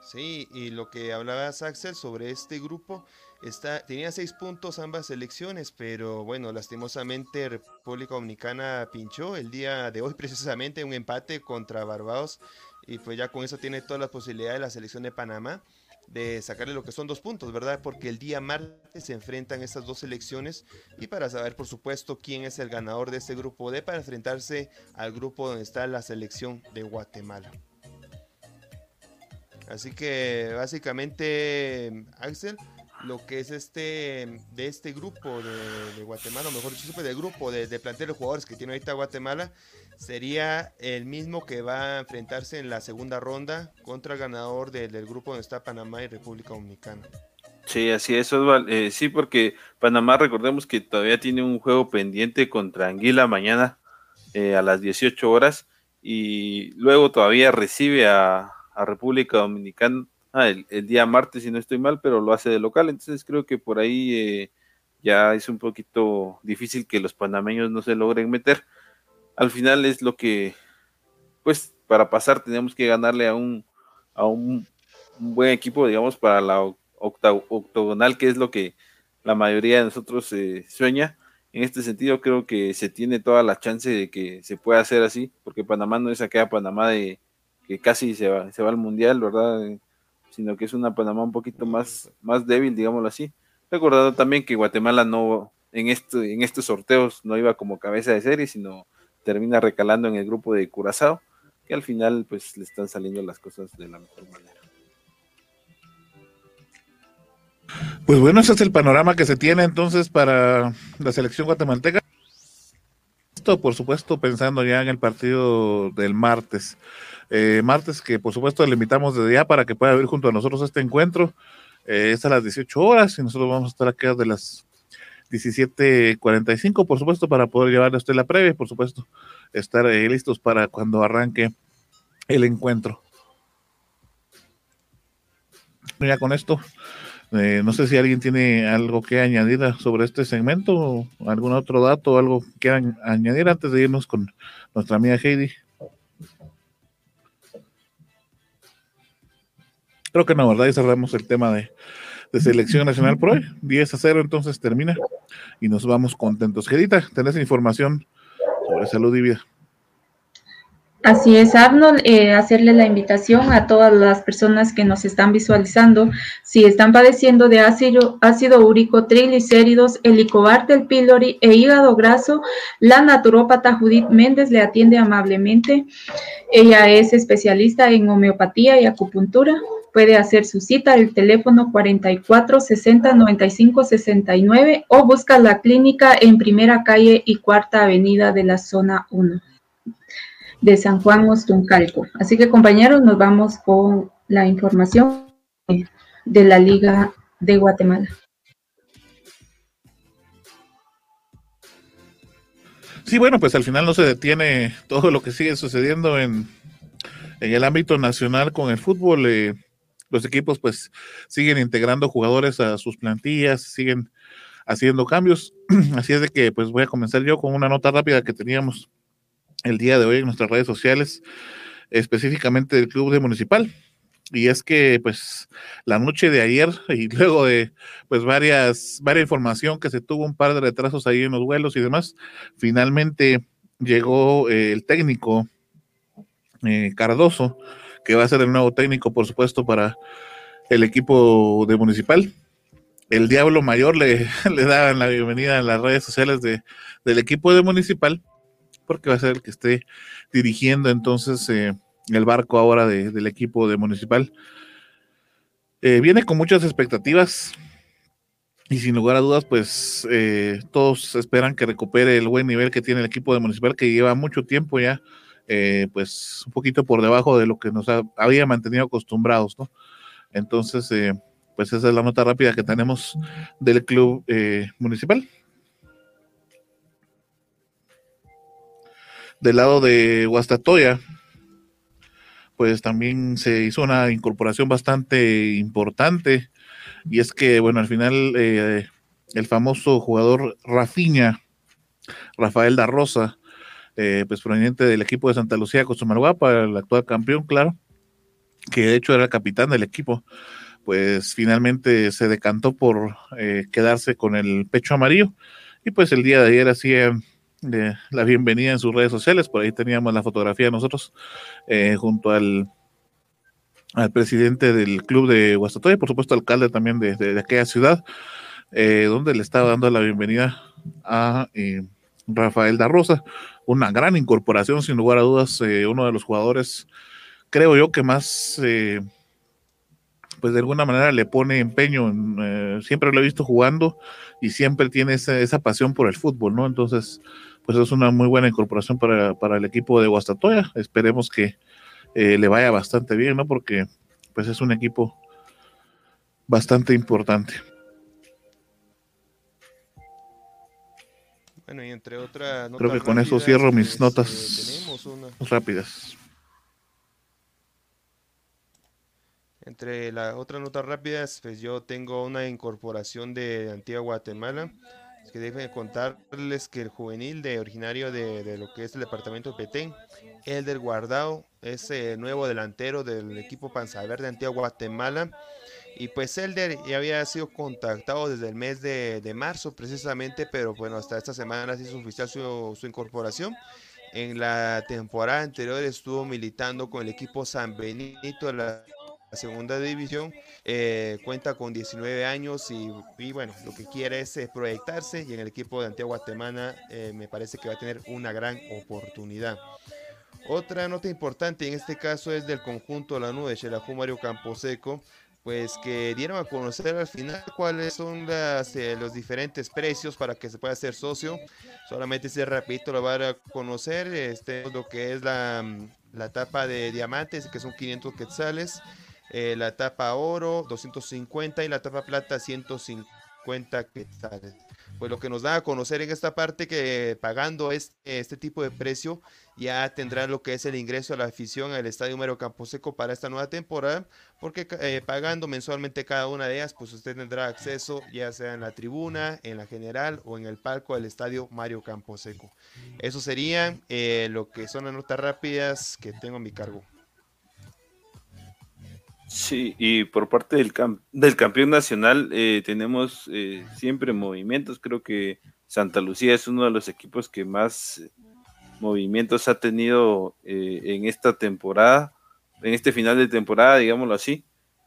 sí. Y lo que hablaba Axel sobre este grupo, está, tenía seis puntos ambas selecciones, pero bueno, lastimosamente República Dominicana pinchó el día de hoy precisamente un empate contra Barbados y pues ya con eso tiene todas las posibilidades la selección de Panamá de sacarle lo que son dos puntos, ¿verdad? Porque el día martes se enfrentan estas dos selecciones y para saber, por supuesto, quién es el ganador de este grupo D para enfrentarse al grupo donde está la selección de Guatemala. Así que básicamente, Axel, lo que es este de este grupo de, Guatemala, o mejor dicho, del grupo de, de plantel de jugadores que tiene ahorita Guatemala, sería el mismo que va a enfrentarse en la segunda ronda contra el ganador del grupo donde está Panamá y República Dominicana. Sí, así es, eh, sí, porque Panamá, recordemos que todavía tiene un juego pendiente contra Anguila mañana eh, a las 18 horas y luego todavía recibe a, República Dominicana ah, el, día martes, si no estoy mal, pero lo hace de local, entonces creo que por ahí eh, ya es un poquito difícil que los panameños no se logren meter al final es lo que, pues, para pasar tenemos que ganarle a un, a un, buen equipo, digamos, para la octogonal, que es lo que la mayoría de nosotros eh, sueña. En este sentido, creo que se tiene toda la chance de que se pueda hacer así, porque Panamá no es aquella Panamá de que casi se va, se va al mundial, ¿verdad? Sino que es una Panamá un poquito más, más débil, digámoslo así. Recordando también que Guatemala no, en, este, en estos sorteos no iba como cabeza de serie, sino termina recalando en el grupo de Curazao, que al final pues le están saliendo las cosas de la mejor manera. Pues bueno, ese es el panorama que se tiene entonces para la selección guatemalteca. Esto, por supuesto, pensando ya en el partido del martes. Eh, martes que por supuesto le invitamos desde ya para que pueda ver junto a nosotros este encuentro. Eh, es a las 18 horas y nosotros vamos a estar aquí de las 17.45, por supuesto, para poder llevarle a usted la previa, por supuesto, estar eh, listos para cuando arranque el encuentro. Ya con esto, eh, no sé si alguien tiene algo que añadir sobre este segmento, algún otro dato, algo que quieran añadir antes de irnos con nuestra amiga Heidi. Creo que no, ¿verdad? Y cerramos el tema de, de selección nacional por hoy. 10 a 0 entonces termina y nos vamos contentos. Gerita, tenés información sobre salud y vida. Así es, Arnold, eh, hacerle la invitación a todas las personas que nos están visualizando, si están padeciendo de ácido, ácido úrico, triglicéridos, helicobacter pylori e hígado graso, la naturópata Judith Méndez le atiende amablemente. Ella es especialista en homeopatía y acupuntura puede hacer su cita al teléfono 44 60 95 69 o busca la clínica en Primera Calle y Cuarta Avenida de la Zona 1 de San Juan Ostuncalco. Así que compañeros, nos vamos con la información de la Liga de Guatemala. Sí, bueno, pues al final no se detiene todo lo que sigue sucediendo en, en el ámbito nacional con el fútbol. Eh, los equipos pues siguen integrando jugadores a sus plantillas, siguen haciendo cambios. Así es de que pues voy a comenzar yo con una nota rápida que teníamos el día de hoy en nuestras redes sociales, específicamente del Club de Municipal. y es que pues la noche de ayer y luego de pues varias, varias información que se tuvo un par de retrasos ahí en los vuelos y demás, finalmente llegó eh, el técnico eh, Cardoso, que va a ser el nuevo técnico, por supuesto, para el equipo de Municipal. El Diablo Mayor le, le daban la bienvenida en las redes sociales de, del equipo de Municipal, porque va a ser el que esté dirigiendo entonces eh, el barco ahora del equipo de Municipal. Eh, viene con muchas expectativas y sin lugar a dudas, pues eh, todos esperan que recupere el buen nivel que tiene el equipo de Municipal, que lleva mucho tiempo ya, pues un poquito por debajo de lo que nos había mantenido acostumbrados, ¿no? Entonces, pues esa es la nota rápida que tenemos del club municipal. Del lado de Guastatoya, pues también se hizo una incorporación bastante importante. Y es que, bueno, al final eh, el famoso jugador Rafiña, Rafael da Rosa, eh, pues proveniente del equipo de Santa Lucía para el actual campeón, claro, que de hecho era capitán del equipo, pues finalmente se decantó por eh, quedarse con el pecho amarillo. Y pues el día de ayer hacía de la bienvenida en sus redes sociales. Por ahí teníamos la fotografía de nosotros eh, junto al, al presidente del club de Guastatoya, por supuesto alcalde también de, aquella ciudad, eh, donde le estaba dando la bienvenida a eh, Rafael da Rosa, una gran incorporación, sin lugar a dudas, uno de los jugadores, creo yo, que más pues de alguna manera le pone empeño, siempre lo he visto jugando y siempre tiene esa, esa, pasión por el fútbol, ¿no? Entonces, pues es una muy buena incorporación para, el equipo de Guastatoya. Esperemos que eh, le vaya bastante bien, ¿no? Porque pues es un equipo bastante importante. Bueno, y entre otras Creo que con eso cierro mis pues, notas eh, rápidas. Entre las otras notas rápidas, pues yo tengo una incorporación de Antigua Guatemala que deben contarles que el juvenil de originario de, lo que es el departamento de Petén, Elder Guardado, es el nuevo delantero del equipo Panza Verde de Antigua Guatemala. Y pues Elder ya había sido contactado desde el mes de, marzo precisamente, pero bueno, hasta esta semana se hizo oficial su, su incorporación. En la temporada anterior estuvo militando con el equipo San Benito de la la segunda división, eh, cuenta con 19 años y, bueno, lo que quiere es eh, proyectarse y en el equipo de Antigua Guatemala eh, me parece que va a tener una gran oportunidad. Otra nota importante en este caso es del conjunto La Nube, Xelajú Mario Camposeco, pues que dieron a conocer al final cuáles son las, los diferentes precios para que se pueda hacer socio. Solamente si repito lo van a conocer, este, lo que es la, la tapa de diamantes, que son 500 quetzales. Eh, la tapa oro 250 y la tapa plata 150 quetzales. Pues lo que nos da a conocer en esta parte que pagando este, este tipo de precio ya tendrá lo que es el ingreso a la afición al Estadio Mario Camposeco para esta nueva temporada, porque eh, pagando mensualmente cada una de ellas, pues usted tendrá acceso ya sea en la tribuna, en la general o en el palco del Estadio Mario Camposeco. Eso sería eh, lo que son las notas rápidas que tengo a mi cargo. Sí, y por parte del, del campeón nacional eh, tenemos eh, siempre movimientos. Creo que Santa Lucía es uno de los equipos que más movimientos ha tenido eh, en esta temporada, en este final de temporada, digámoslo así.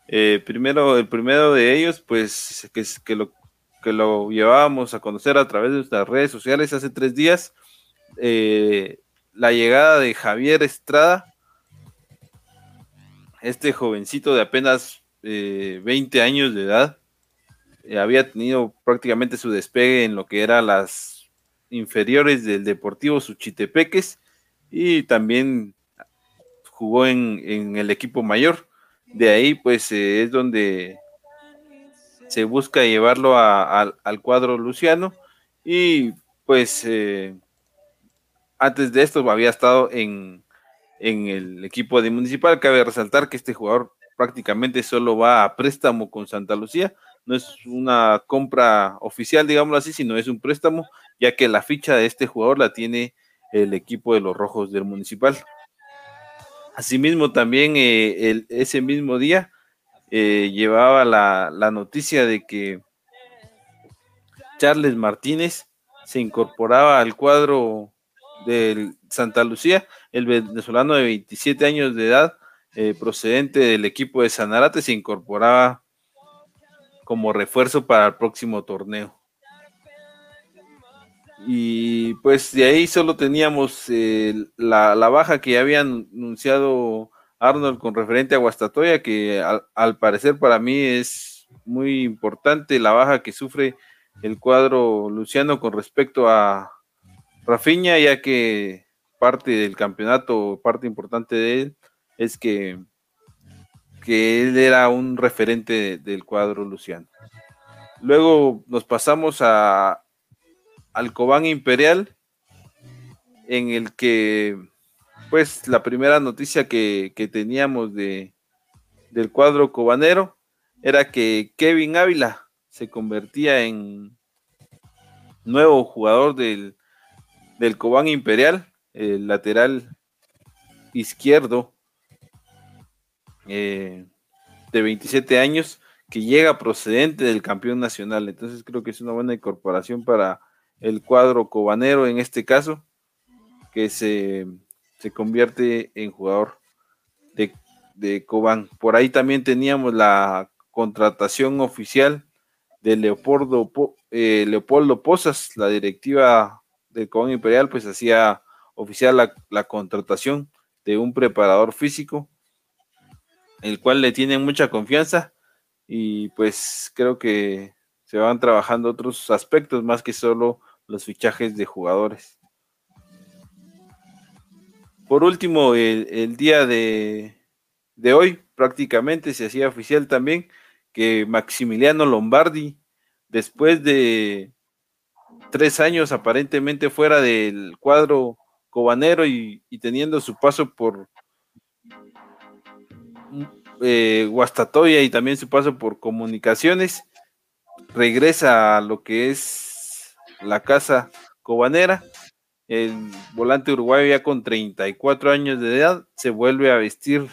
primero, el primero de ellos, pues que, lo, que lo llevábamos a conocer a través de nuestras redes sociales hace tres días, la llegada de Javier Estrada este jovencito de apenas 20 eh, años de edad eh, había tenido prácticamente su despegue en lo que eran las inferiores del Deportivo Suchitepeques y también jugó en, el equipo mayor. De ahí pues eh, es donde se busca llevarlo al cuadro luciano y pues antes de esto había estado en, en el equipo de Municipal. Cabe resaltar que este jugador prácticamente solo va a préstamo con Santa Lucía. No es una compra oficial, digámoslo así, sino es un préstamo, ya que la ficha de este jugador la tiene el equipo de los Rojos del Municipal. Asimismo, también eh, ese mismo día eh, llevaba la, la, noticia de que Charles Martínez se incorporaba al cuadro del Santa Lucía, el venezolano de 27 años de edad, eh, procedente del equipo de Sanarate, se incorporaba como refuerzo para el próximo torneo. Y pues de ahí solo teníamos eh, la, baja que había anunciado Arnold con referente a Guastatoya, que al, parecer para mí es muy importante la baja que sufre el cuadro Luciano con respecto a Rafiña, ya que parte del campeonato, parte importante de él, es que, que él era un referente del cuadro Luciano. Luego nos pasamos a al Cobán Imperial, en el que, pues, la primera noticia que, que teníamos de, del cuadro cobanero era que Kevin Ávila se convertía en nuevo jugador del, del Cobán Imperial, el lateral izquierdo eh, de 27 años que llega procedente del campeón nacional. Entonces creo que es una buena incorporación para el cuadro cobanero en este caso, que se, se convierte en jugador de, de Cobán. Por ahí también teníamos la contratación oficial de Leopoldo, eh, Leopoldo Pozas, la directiva del Cobán Imperial, pues hacía oficial la, contratación de un preparador físico, el cual le tienen mucha confianza y pues creo que se van trabajando otros aspectos más que solo los fichajes de jugadores. Por último, el, día de, de, hoy prácticamente se hacía oficial también que Maximiliano Lombardi, después de tres años aparentemente fuera del cuadro cobanero y, teniendo su paso por eh, Guastatoya y también su paso por comunicaciones, regresa a lo que es la casa cobanera. El volante uruguayo ya con 34 años de edad se vuelve a vestir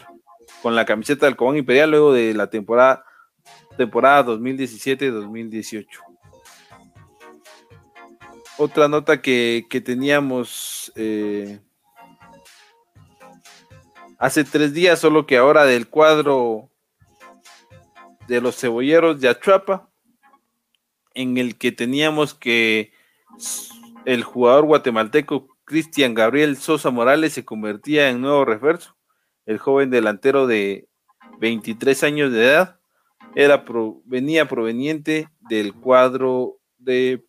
con la camiseta del Cobán Imperial luego de la temporada, temporada 2017-2018. Otra nota que, teníamos eh, hace tres días, solo que ahora del cuadro de los cebolleros de Achuapa, en el que teníamos que el jugador guatemalteco Cristian Gabriel Sosa Morales se convertía en nuevo refuerzo. El joven delantero de 23 años de edad era venía proveniente del cuadro de,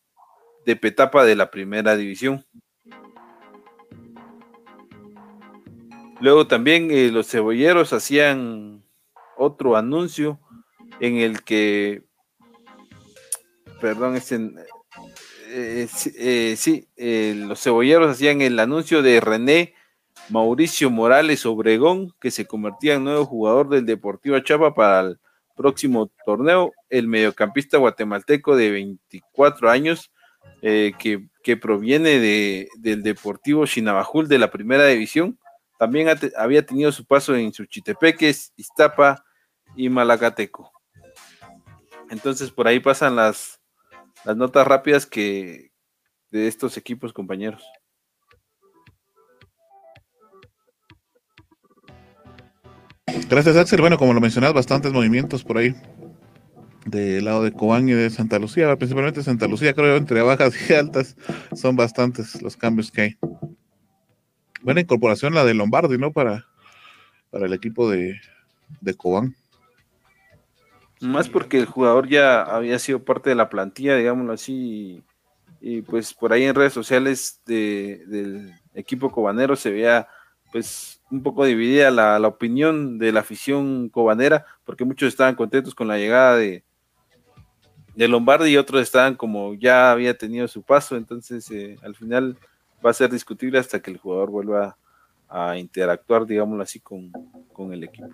de Petapa de la primera división. Luego también eh, los cebolleros hacían otro anuncio en el que, perdón, este, eh, eh, sí, los cebolleros hacían el anuncio de René Mauricio Morales Obregón, que se convertía en nuevo jugador del Deportivo Chapa para el próximo torneo. El mediocampista guatemalteco de 24 años, que, proviene de, del Deportivo Chinabajul de la primera división, también había tenido su paso en Suchitepeques, Iztapa y Malacateco. Entonces por ahí pasan las, las notas rápidas que de estos equipos, compañeros. Gracias, Axel. Bueno, como lo mencionas, bastantes movimientos por ahí del lado de Cobán y de Santa Lucía, principalmente Santa Lucía, creo entre bajas y altas son bastantes los cambios que hay. Buena incorporación la de Lombardi, ¿no? Para, para el equipo de, de Cobán. Más porque el jugador ya había sido parte de la plantilla, digámoslo así, y, pues por ahí en redes sociales del equipo cobanero se veía pues un poco dividida la, opinión de la afición cobanera, porque muchos estaban contentos con la llegada de, de Lombardi y otros estaban como ya había tenido su paso, entonces eh, al final va a ser discutible hasta que el jugador vuelva a interactuar, digámoslo así, con, con el equipo.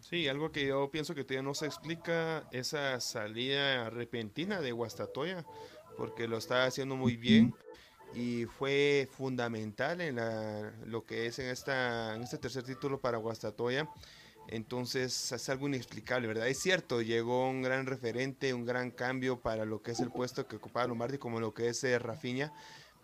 Sí, algo que yo pienso que todavía no se explica, esa salida repentina de Guastatoya, porque lo está haciendo muy bien y fue fundamental en lo que es en, esta, en este tercer título para Guastatoya. Entonces es algo inexplicable, ¿verdad? Es cierto, llegó un gran referente, un gran cambio para lo que es el puesto que ocupaba Lombardi, como lo que es eh, Rafiña,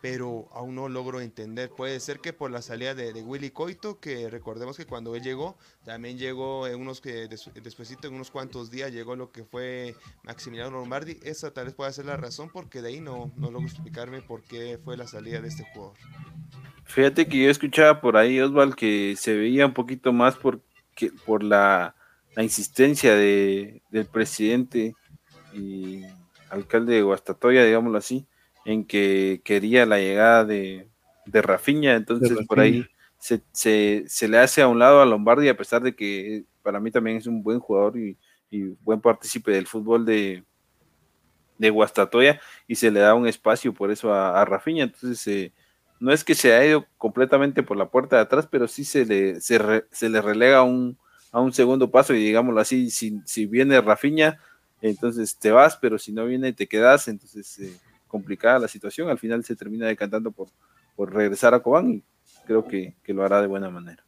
pero aún no logro entender. Puede ser que por la salida de, Willy Coito, que recordemos que cuando él llegó, también llegó en unos que después en unos cuantos días llegó lo que fue Maximiliano Lombardi. Esa tal vez pueda ser la razón, porque de ahí no, no logro explicarme por qué fue la salida de este jugador. Fíjate que yo escuchaba por ahí, Osval, que se veía un poquito más por que por la, insistencia de, del presidente y alcalde de Guastatoya, digámoslo así, en que quería la llegada de, de Rafiña, entonces por ahí se, se, le hace a un lado a Lombardi, a pesar de que para mí también es un buen jugador y, buen partícipe del fútbol de, de Guastatoya, y se le da un espacio por eso a, a Rafiña, entonces eh, no es que se haya ido completamente por la puerta de atrás, pero sí se le, se, le relega un, a un segundo paso y digámoslo así, si, si viene Rafiña, entonces te vas, pero si no viene te quedas, entonces eh, complicada la situación, al final se termina decantando por, por regresar a Cobán y creo que, que lo hará de buena manera.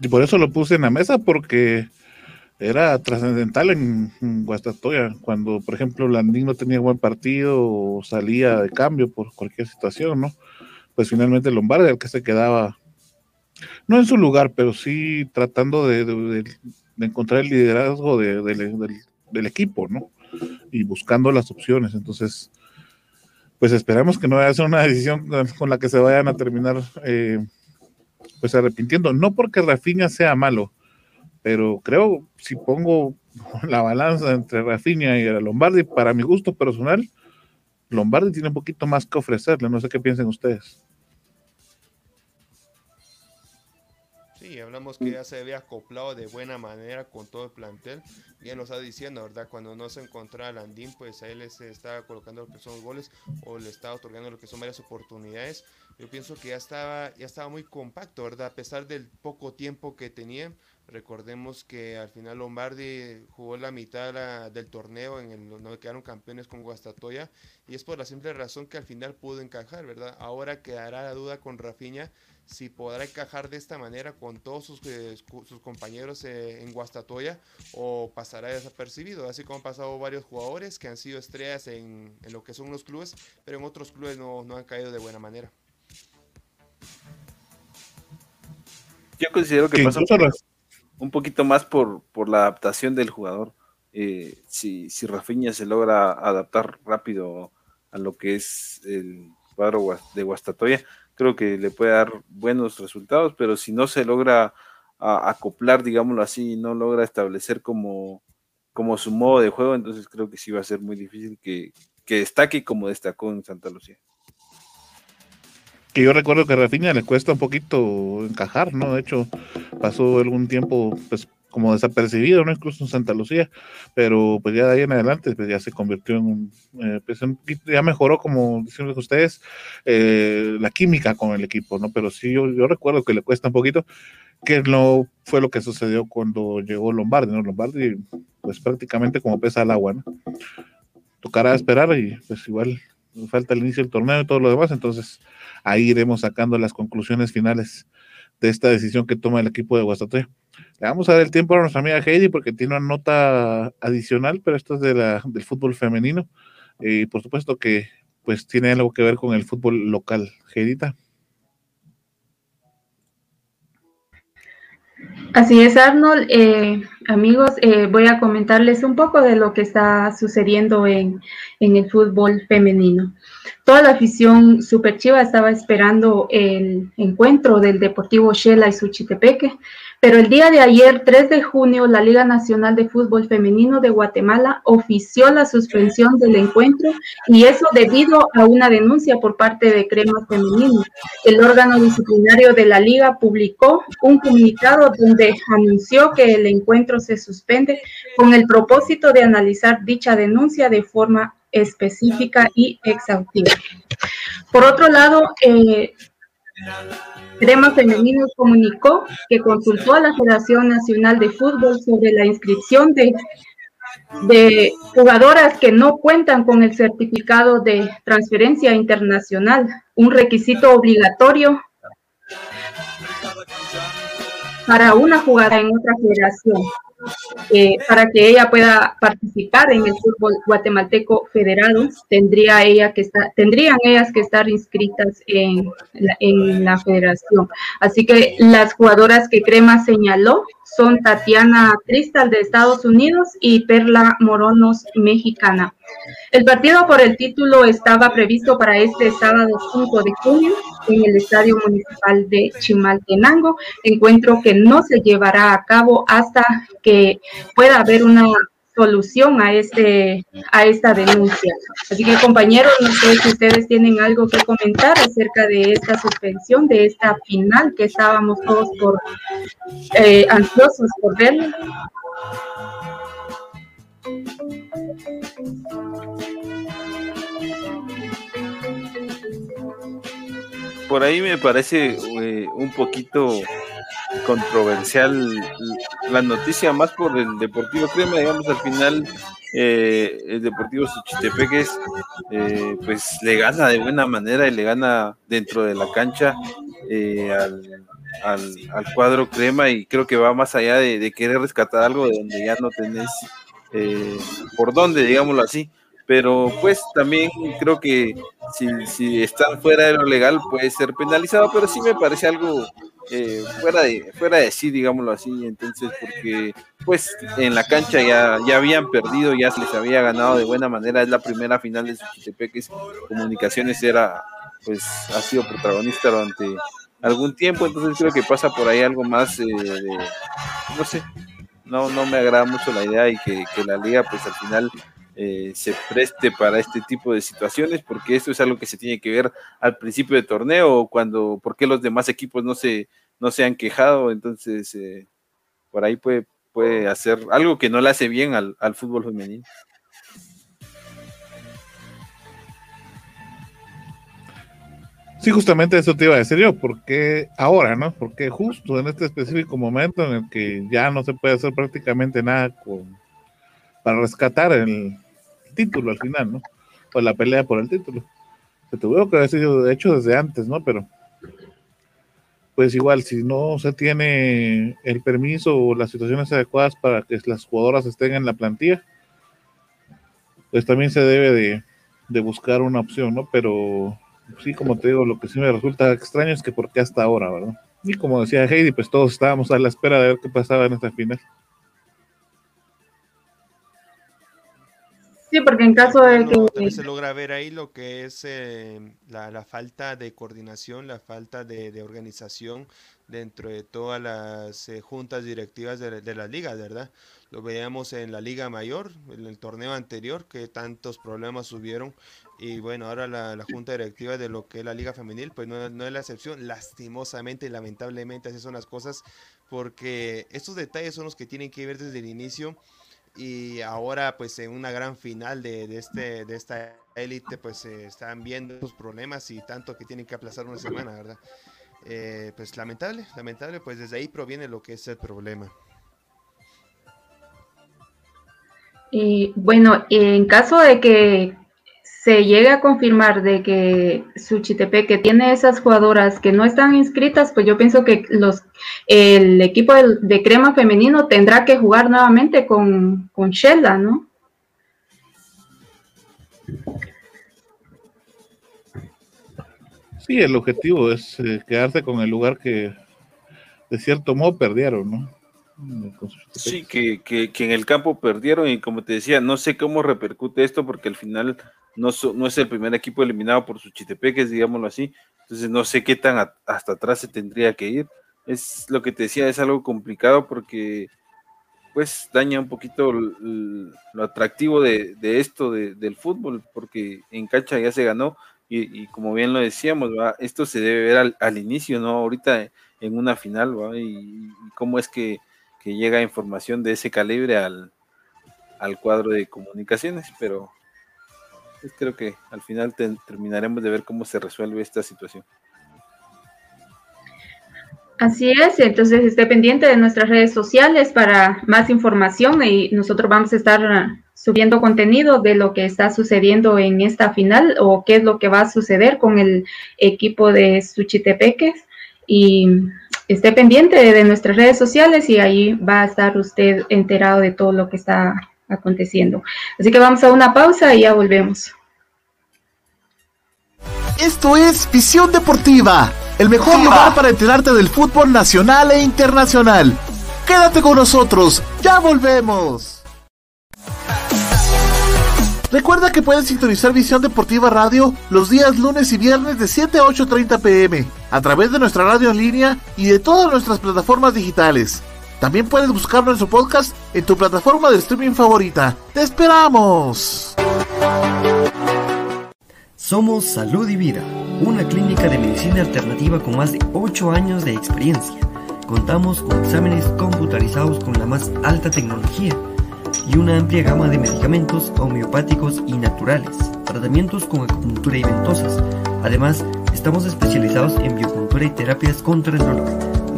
Y por eso lo puse en la mesa, porque era trascendental en, Guastatoya, cuando por ejemplo Landín no tenía buen partido o salía de cambio por cualquier situación, ¿no? Pues finalmente Lombardi el que se quedaba, no en su lugar, pero sí tratando de, encontrar el liderazgo del, equipo, ¿no? Y buscando las opciones. Entonces, pues esperamos que no vaya a ser una decisión con la que se vayan a terminar eh, pues arrepintiendo. No porque Rafinha sea malo, pero creo, si pongo la balanza entre Rafinha y Lombardi, para mi gusto personal, Lombardi tiene un poquito más que ofrecerle, no sé qué piensen ustedes. Sí, hablamos que ya se había acoplado de buena manera con todo el plantel. Bien lo está diciendo, ¿verdad? Cuando no se encontraba Landín, pues a él se estaba colocando lo que son goles o le estaba otorgando lo que son varias oportunidades. Yo pienso que ya estaba, ya estaba muy compacto, ¿verdad? A pesar del poco tiempo que tenía, Recordemos que al final Lombardi jugó la mitad del torneo en el donde quedaron campeones con Guastatoya y es por la simple razón que al final pudo encajar, ¿verdad? Ahora quedará la duda con Rafiña si podrá encajar de esta manera con todos sus, eh, sus compañeros eh, en Guastatoya o pasará desapercibido, así como han pasado varios jugadores que han sido estrellas en, lo que son los clubes, pero en otros clubes no, no han caído de buena manera. Yo considero que pasó un poquito más por, por la adaptación del jugador. Eh, si, si Rafinha se logra adaptar rápido a lo que es el cuadro de Guastatoya, creo que le puede dar buenos resultados, pero si no se logra acoplar, digámoslo así, no logra establecer como, como su modo de juego, entonces creo que sí va a ser muy difícil que, que destaque como destacó en Santa Lucía que yo recuerdo que a Rafinha le cuesta un poquito encajar, ¿no? De hecho, pasó algún tiempo, pues, como desapercibido, ¿no? Incluso en Santa Lucía, pero pues ya de ahí en adelante, pues ya se convirtió en un, eh, pues un ya mejoró, como dicen ustedes, eh, la química con el equipo, ¿no? Pero sí, yo, yo recuerdo que le cuesta un poquito, que no fue lo que sucedió cuando llegó Lombardi, ¿no? Lombardi, pues prácticamente como pesa el agua, ¿no? Tocará esperar y pues igual falta el inicio del torneo y todo lo demás, entonces ahí iremos sacando las conclusiones finales de esta decisión que toma el equipo de Guastatoya. Le vamos a dar el tiempo a nuestra amiga Heidi porque tiene una nota adicional, pero esto es de la, del fútbol femenino y por supuesto que pues tiene algo que ver con el fútbol local. Heidita. Así es, Arnold. Eh, amigos, eh, voy a comentarles un poco de lo que está sucediendo en, en el fútbol femenino. Toda la afición super chiva estaba esperando el encuentro del Deportivo Shela y Suchitepeque, pero el día de ayer, 3 de junio, la Liga Nacional de Fútbol Femenino de Guatemala ofició la suspensión del encuentro y eso debido a una denuncia por parte de Crema Femenino. El órgano disciplinario de la liga publicó un comunicado donde anunció que el encuentro se suspende con el propósito de analizar dicha denuncia de forma específica y exhaustiva. Por otro lado, eh, Crema Femenino comunicó que consultó a la Federación Nacional de Fútbol sobre la inscripción de de jugadoras que no cuentan con el certificado de transferencia internacional, un requisito obligatorio para una jugada en otra federación. Eh, para que ella pueda participar en el fútbol guatemalteco federado, tendría ella que estar, tendrían ellas que estar inscritas en en la federación. Así que las jugadoras que Crema señaló son Tatiana Cristal de Estados Unidos y Perla Moronos mexicana. El partido por el título estaba previsto para este sábado 5 de junio en el Estadio Municipal de Chimaltenango, encuentro que no se llevará a cabo hasta que pueda haber una solución a este a esta denuncia. Así que compañeros, no sé si ustedes tienen algo que comentar acerca de esta suspensión, de esta final que estábamos todos por eh, ansiosos por ver. Por ahí me parece eh, un poquito controversial la noticia, más por el Deportivo Crema, digamos, al final eh, el Deportivo Suchitepeques eh, pues le gana de buena manera y le gana dentro de la cancha eh, al, al, cuadro Crema y creo que va más allá de, querer rescatar algo de donde ya no tenés por dónde, digámoslo así pero pues también creo que si, si están fuera de lo legal puede ser penalizado, pero sí me parece algo eh, fuera, de, fuera de sí, digámoslo así, entonces porque pues en la cancha ya, ya habían perdido, ya se les había ganado de buena manera, es la primera final de Suchitepeques, Comunicaciones era, pues ha sido protagonista durante algún tiempo, entonces creo que pasa por ahí algo más eh, de, no sé, no, no me agrada mucho la idea y que, que la liga pues al final eh, se preste para este tipo de situaciones, porque esto es algo que se tiene que ver al principio del torneo, cuando, por qué los demás equipos no se, no se han quejado, entonces eh, por ahí puede, puede hacer algo que no le hace bien al, al fútbol femenino. Sí, justamente eso te iba a decir yo, porque ahora, ¿no? Porque justo en este específico momento en el que ya no se puede hacer prácticamente nada con, para rescatar el, título al final, ¿no? O la pelea por el título. Se tuvo que haber sido hecho desde antes, ¿no? Pero, pues igual, si no se tiene el permiso o las situaciones adecuadas para que las jugadoras estén en la plantilla, pues también se debe de, de buscar una opción, ¿no? Pero sí, como te digo, lo que sí me resulta extraño es que por qué hasta ahora, ¿verdad? Y como decía Heidi, pues todos estábamos a la espera de ver qué pasaba en esta final. Sí, porque en caso de que... Se logra ver ahí lo que es eh, la, falta de coordinación, la falta de, organización dentro de todas las eh, juntas directivas de, de las ligas, ¿verdad? Lo veíamos en la Liga Mayor, en el torneo anterior, que tantos problemas hubieron. Y bueno, ahora la, junta directiva de lo que es la Liga Femenil, pues no, no es la excepción. Lastimosamente y lamentablemente así son las cosas, porque estos detalles son los que tienen que ver desde el inicio y ahora pues en una gran final de, este, de esta élite pues se están viendo los problemas y tanto que tienen que aplazar una semana, ¿verdad? Eh, pues lamentable, lamentable, pues desde ahí proviene lo que es el problema. Y bueno, en caso de que se llegue a confirmar de que Suchitepeque tiene esas jugadoras que no están inscritas, pues yo pienso que los el equipo de, crema femenino tendrá que jugar nuevamente con, con ¿no? Sí, el objetivo es eh, quedarse con el lugar que de cierto modo perdieron, ¿no? Sí, que, que, que, en el campo perdieron y como te decía, no sé cómo repercute esto porque al final no, no es el primer equipo eliminado por sus chitepeques, digámoslo así, entonces no sé qué tan hasta atrás se tendría que ir. Es lo que te decía, es algo complicado porque pues daña un poquito lo atractivo de, esto del fútbol, porque en cancha ya se ganó y, como bien lo decíamos, esto se debe ver al, inicio, no ahorita en una final, Y, cómo es que, llega información de ese calibre al, al cuadro de comunicaciones, pero pues creo que al final terminaremos de ver cómo se resuelve esta situación. Así es, entonces esté pendiente de nuestras redes sociales para más información y nosotros vamos a estar subiendo contenido de lo que está sucediendo en esta final o qué es lo que va a suceder con el equipo de Suchitepeques y esté pendiente de nuestras redes sociales y ahí va a estar usted enterado de todo lo que está aconteciendo. Así que vamos a una pausa y ya volvemos. Esto es Visión Deportiva, el mejor lugar para enterarte del fútbol nacional e internacional. Quédate con nosotros, ya volvemos. Recuerda que puedes sintonizar Visión Deportiva Radio los días lunes y viernes de 7 a 8.30 pm a través de nuestra radio en línea y de todas nuestras plataformas digitales. También puedes buscar nuestro podcast en tu plataforma de streaming favorita. ¡Te esperamos! Somos Salud y Vida, una clínica de medicina alternativa con más de 8 años de experiencia. Contamos con exámenes computarizados con la más alta tecnología y una amplia gama de medicamentos homeopáticos y naturales, tratamientos con acupuntura y ventosas. Además, estamos especializados en biocultura y terapias contra el dolor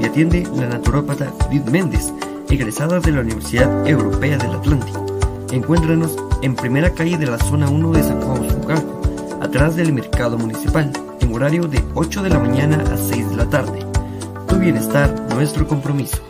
y atiende la naturópata Judith Méndez, egresada de la Universidad Europea del Atlántico. Encuéntranos en primera calle de la zona 1 de San Juan Usucalco, atrás del mercado municipal, en horario de 8 de la mañana a 6 de la tarde. Tu bienestar, nuestro compromiso.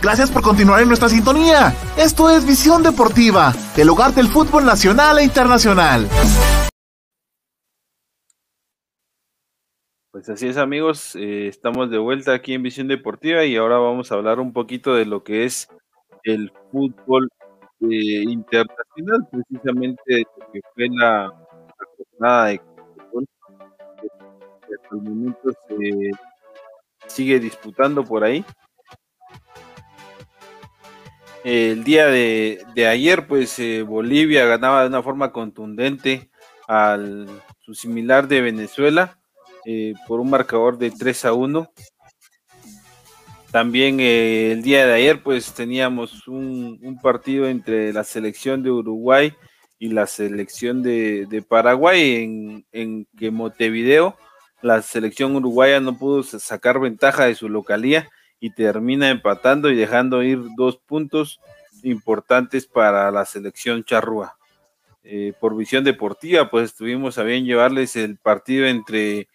Gracias por continuar en nuestra sintonía. Esto es Visión Deportiva, el hogar del fútbol nacional e internacional. Pues así es amigos, eh, estamos de vuelta aquí en Visión Deportiva y ahora vamos a hablar un poquito de lo que es el fútbol eh, internacional, precisamente de que fue la, jornada de fútbol que hasta momento se sigue disputando por ahí. El día de, ayer, pues eh, Bolivia ganaba de una forma contundente al su similar de Venezuela eh, por un marcador de 3 a 1. También eh, el día de ayer, pues teníamos un, partido entre la selección de Uruguay y la selección de, Paraguay, en, en, que Montevideo, la selección uruguaya no pudo sacar ventaja de su localía y termina empatando y dejando ir dos puntos importantes para la selección charrúa. Eh, por visión deportiva, pues estuvimos a bien llevarles el partido entre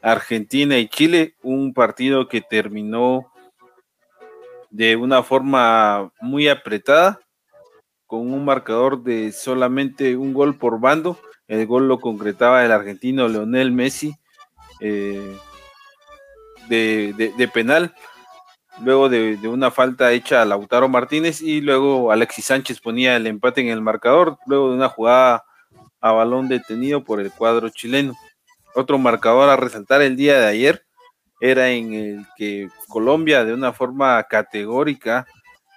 Argentina y Chile, un partido que terminó de una forma muy apretada, con un marcador de solamente un gol por bando. El gol lo concretaba el argentino Leonel Messi eh, de, penal, luego de, una falta hecha a Lautaro Martínez y luego Alexis Sánchez ponía el empate en el marcador, luego de una jugada a balón detenido por el cuadro chileno. Otro marcador a resaltar el día de ayer era en el que Colombia de una forma categórica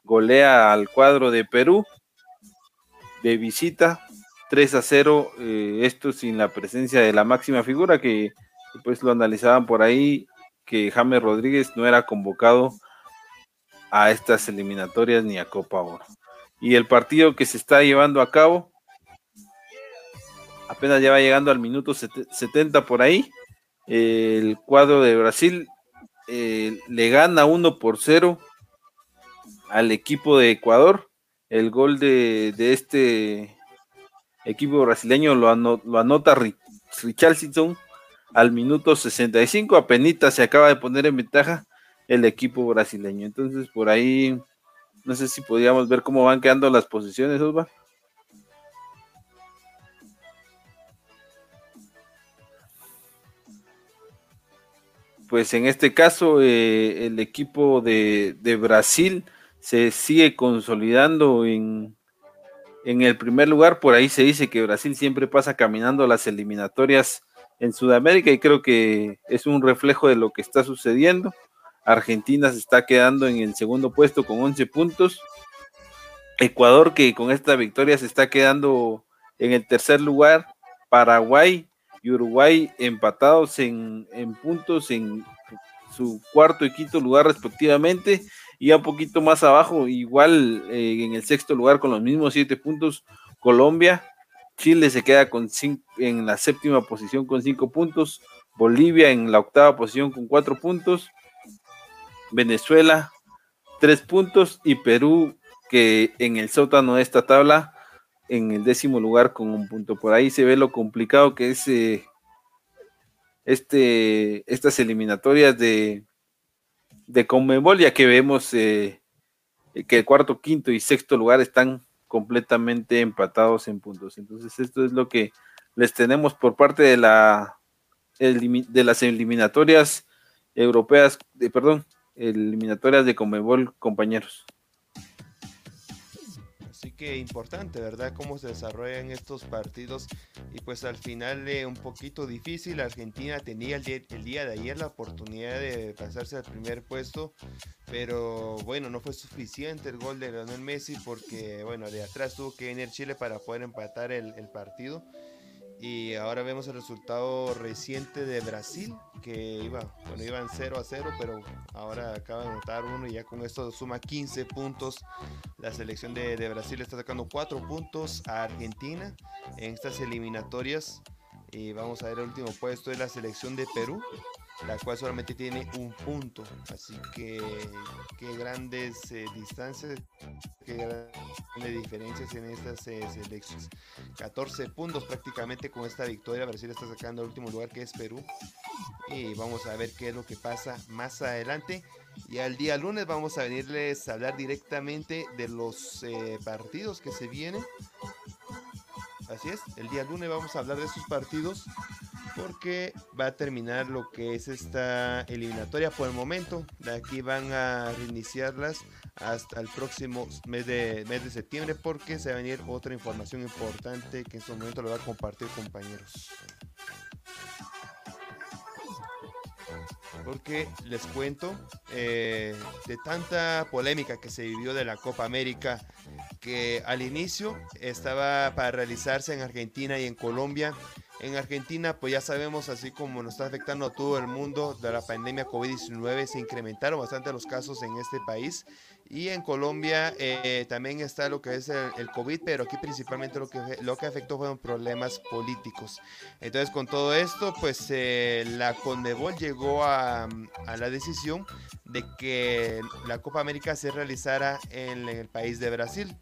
golea al cuadro de Perú de visita 3 a 0, eh, esto sin la presencia de la máxima figura que pues lo analizaban por ahí que James Rodríguez no era convocado a estas eliminatorias ni a Copa Oro. Y el partido que se está llevando a cabo apenas ya va llegando al minuto 70 por ahí. El cuadro de Brasil eh, le gana 1 por 0 al equipo de Ecuador. El gol de, este equipo brasileño lo, lo anota Richarlison al minuto 65, apenas se acaba de poner en ventaja el equipo brasileño. Entonces, por ahí, no sé si podríamos ver cómo van quedando las posiciones, Osva. Pues en este caso, eh, el equipo de, de, Brasil se sigue consolidando en, en el primer lugar. Por ahí se dice que Brasil siempre pasa caminando las eliminatorias en Sudamérica y creo que es un reflejo de lo que está sucediendo. Argentina se está quedando en el segundo puesto con 11 puntos. Ecuador que con esta victoria se está quedando en el tercer lugar. Paraguay y Uruguay empatados en, puntos en su cuarto y quinto lugar respectivamente. Y un poquito más abajo, igual eh, en el sexto lugar con los mismos siete puntos, Colombia Chile se queda con en la séptima posición con cinco puntos. Bolivia en la octava posición con cuatro puntos. Venezuela, tres puntos. Y Perú, que en el sótano de esta tabla, en el décimo lugar con un punto. Por ahí se ve lo complicado que es eh, este, estas eliminatorias de, de Conmebol, ya que vemos eh, que el cuarto, quinto y sexto lugar están completamente empatados en puntos. Entonces, esto es lo que les tenemos por parte de la de las eliminatorias europeas, de, perdón, eliminatorias de Comebol, compañeros. Así que importante, ¿verdad? Cómo se desarrollan estos partidos. Y pues al final eh, un poquito difícil. Argentina tenía el día, el día, de ayer la oportunidad de pasarse al primer puesto. Pero bueno, no fue suficiente el gol de Lionel Messi porque bueno, de atrás tuvo que venir Chile para poder empatar el, el partido. Y ahora vemos el resultado reciente de Brasil, que iba, bueno, iban 0 a 0, pero ahora acaba de anotar uno y ya con esto suma 15 puntos. La selección de, de Brasil está sacando 4 puntos a Argentina en estas eliminatorias. Y vamos a ver el último puesto de la selección de Perú, la cual solamente tiene un punto. Así que qué grandes eh, distancias, qué grandes diferencias en estas eh, selecciones. 14 puntos prácticamente con esta victoria. Brasil está sacando el último lugar que es Perú. Y vamos a ver qué es lo que pasa más adelante. Y al día lunes vamos a venirles a hablar directamente de los eh, partidos que se vienen. Así es, el día lunes vamos a hablar de esos partidos porque va a terminar lo que es esta eliminatoria por el momento. De aquí van a reiniciarlas hasta el próximo mes de, mes de septiembre porque se va a venir otra información importante que en su momento lo va a compartir compañeros. Porque les cuento eh, de tanta polémica que se vivió de la Copa América que al inicio estaba para realizarse en Argentina y en Colombia En Argentina, pues ya sabemos, así como nos está afectando a todo el mundo de la pandemia COVID-19, se incrementaron bastante los casos en este país. Y en Colombia eh, también está lo que es el, COVID, pero aquí principalmente lo que, lo que afectó fueron problemas políticos. Entonces con todo esto, pues eh, la Conmebol llegó a, a, la decisión de que la Copa América se realizara en, el país de Brasil.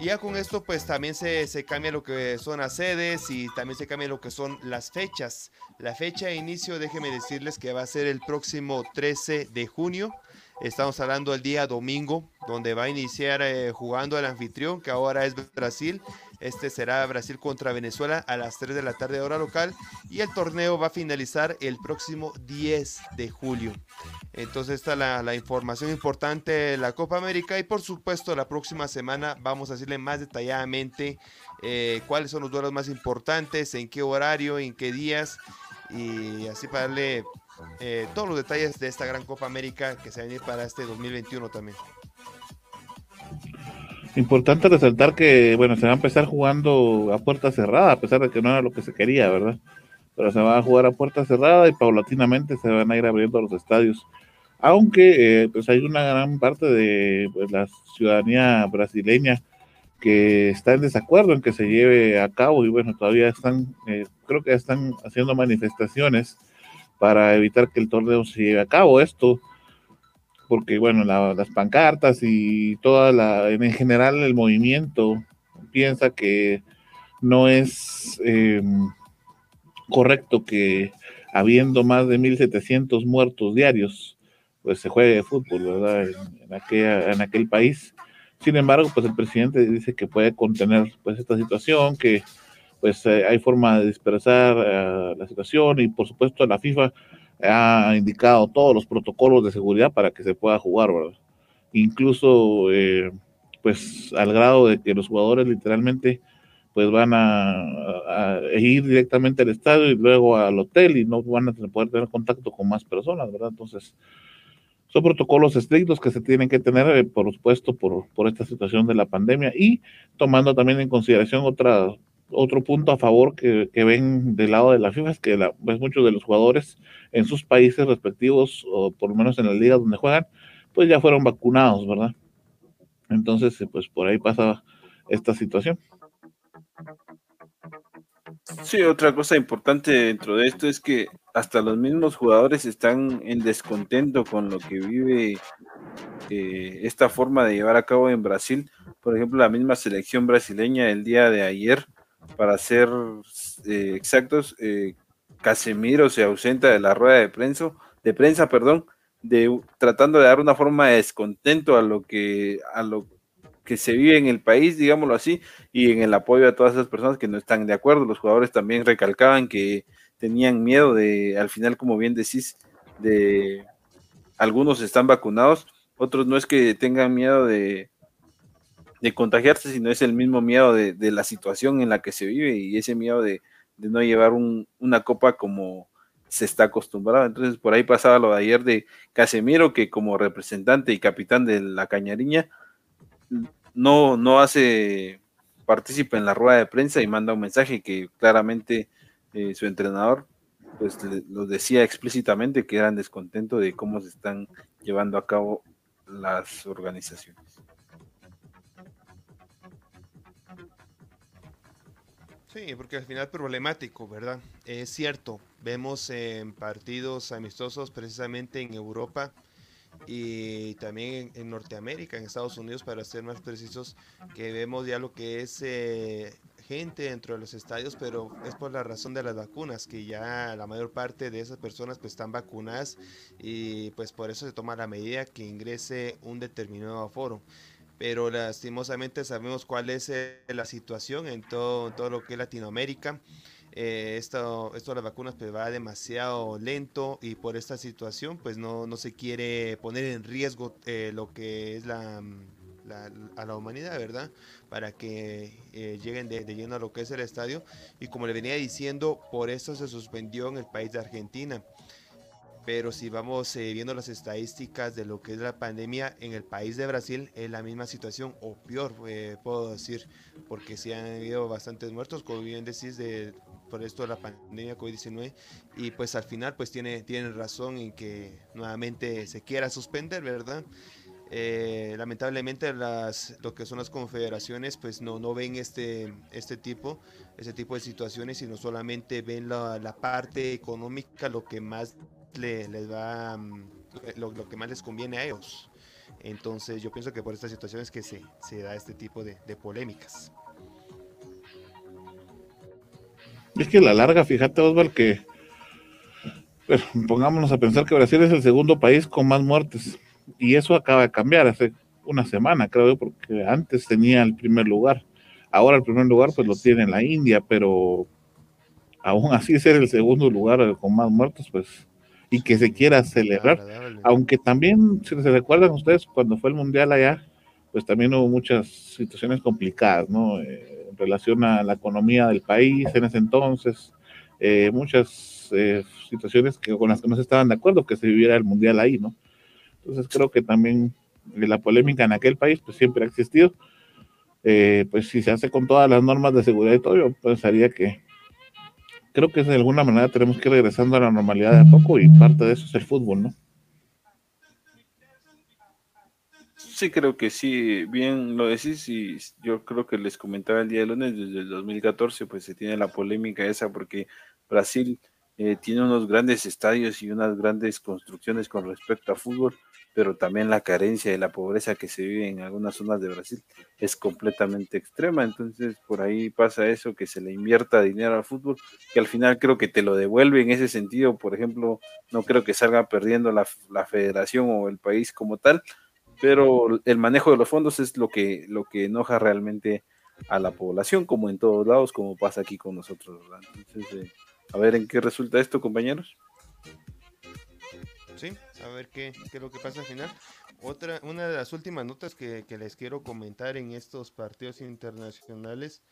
Y ya con esto pues también se, se, cambia lo que son las sedes y también se cambia lo que son las fechas. La fecha de inicio, déjenme decirles que va a ser el próximo 13 de junio Estamos hablando del día domingo, donde va a iniciar eh, jugando el anfitrión, que ahora es Brasil. Este será Brasil contra Venezuela a las 3 de la tarde hora local. Y el torneo va a finalizar el próximo 10 de julio. Entonces esta es la, información importante de la Copa América. Y por supuesto la próxima semana vamos a decirle más detalladamente eh, cuáles son los duelos más importantes, en qué horario, en qué días. Y así para darle eh, todos los detalles de esta gran Copa América que se va a venir para este 2021 también. Importante resaltar que, bueno, se va a empezar jugando a puerta cerrada, a pesar de que no era lo que se quería, ¿verdad? Pero se va a jugar a puerta cerrada y paulatinamente se van a ir abriendo los estadios. Aunque, eh, pues hay una gran parte de pues, la ciudadanía brasileña que está en desacuerdo en que se lleve a cabo y bueno, todavía están, eh, creo que están haciendo manifestaciones para evitar que el torneo se lleve a cabo. Esto, porque bueno, las pancartas y toda la, en general el movimiento piensa que no es em, correcto que habiendo más de 1.700 muertos diarios, pues se juegue fútbol, ¿verdad? En, en aquel país. Sin embargo, pues el presidente dice que puede contener pues esta situación, que pues eh, hay forma de dispersar eh, la situación y por supuesto la FIFA ha indicado todos los protocolos de seguridad para que se pueda jugar, ¿verdad? Incluso eh, pues al grado de que los jugadores literalmente pues van a, ir directamente al estadio y luego al hotel y no van a poder tener contacto con más personas, ¿verdad? Entonces, son protocolos estrictos que se tienen que tener, por supuesto, por, por esta situación de la pandemia y tomando también en consideración otra otro punto a favor que, ven del lado de la FIFA es que la, pues muchos de los jugadores en sus países respectivos, o por lo menos en la liga donde juegan, pues ya fueron vacunados, ¿verdad? Entonces, eh, pues por ahí pasa esta situación. Sí, otra cosa importante dentro de esto es que hasta los mismos jugadores están en descontento con lo que vive eh, esta forma de llevar a cabo en Brasil. Por ejemplo, la misma selección brasileña el día de ayer para ser eh, exactos, eh, Casemiro se ausenta de la rueda de prensa, de prensa, perdón, de tratando de dar una forma de descontento a lo que a lo que se vive en el país, digámoslo así, y en el apoyo a todas esas personas que no están de acuerdo. Los jugadores también recalcaban que tenían miedo de, al final, como bien decís, de algunos están vacunados, otros no es que tengan miedo de, de contagiarse, sino es el mismo miedo de, la situación en la que se vive y ese miedo de, no llevar una copa como se está acostumbrado. Entonces, por ahí pasaba lo de ayer de Casemiro, que como representante y capitán de la Cañariña, no, no hace participa en la rueda de prensa y manda un mensaje que claramente eh, su entrenador pues lo decía explícitamente que eran descontentos de cómo se están llevando a cabo las organizaciones. Sí, porque al final problemático, ¿verdad? Es cierto, vemos en partidos amistosos precisamente en Europa y también en, Norteamérica, en Estados Unidos, para ser más precisos, que vemos ya lo que es eh, gente dentro de los estadios, pero es por la razón de las vacunas, que ya la mayor parte de esas personas pues están vacunadas y pues por eso se toma la medida que ingrese un determinado aforo pero lastimosamente sabemos cuál es eh, la situación en todo, todo lo que es Latinoamérica. Eh, esto, esto de las vacunas pues va demasiado lento y por esta situación pues no, no se quiere poner en riesgo eh, lo que es la, a la humanidad, ¿verdad? Para que lleguen de, de, lleno a lo que es el estadio. Y como le venía diciendo, por eso se suspendió en el país de Argentina pero si vamos eh, viendo las estadísticas de lo que es la pandemia en el país de Brasil, es la misma situación, o peor, eh, puedo decir, porque sí han habido bastantes muertos, como bien decís, de por esto de la pandemia COVID-19 y pues al final pues tiene, tienen razón en que nuevamente se quiera suspender, ¿verdad? Eh, lamentablemente las, lo que son las confederaciones pues no, no ven este, este tipo, este tipo de situaciones, sino solamente ven la, la parte económica, lo que más le, les va, mm, lo, lo, que más les conviene a ellos. Entonces yo pienso que por estas situaciones que se, se da este tipo de, de polémicas. Es que la larga, fíjate Osvaldo, que bueno, pongámonos a pensar que Brasil es el segundo país con más muertes y eso acaba de cambiar hace una semana, creo yo, porque antes tenía el primer lugar. Ahora el primer lugar pues lo tiene la India, pero aún así ser el segundo lugar con más muertos, pues, y que se quiera celebrar. Aunque también, si se recuerdan ustedes, cuando fue el Mundial allá, pues también hubo muchas situaciones complicadas, ¿no? Eh, en relación a la economía del país en ese entonces, eh, muchas eh, situaciones que, con las que no se estaban de acuerdo que se viviera el Mundial ahí, ¿no? Entonces creo que también la polémica en aquel país pues siempre ha existido. Eh, pues si se hace con todas las normas de seguridad y todo, yo pensaría que creo que de alguna manera tenemos que ir regresando a la normalidad de a poco y parte de eso es el fútbol, ¿no? Sí, creo que sí, bien lo decís y yo creo que les comentaba el día de lunes, desde el 2014 pues se tiene la polémica esa porque Brasil eh, tiene unos grandes estadios y unas grandes construcciones con respecto a fútbol, pero también la carencia y la pobreza que se vive en algunas zonas de Brasil es completamente extrema. Entonces, por ahí pasa eso, que se le invierta dinero al fútbol, que al final creo que te lo devuelve en ese sentido. Por ejemplo, no creo que salga perdiendo la, la federación o el país como tal, pero el manejo de los fondos es lo que, lo que enoja realmente a la población, como en todos lados, como pasa aquí con nosotros. Entonces, eh, a ver en qué resulta esto, compañeros. Sí, a ver qué, qué es lo que pasa al final. Otra, una de las últimas notas que, les quiero comentar en estos partidos internacionales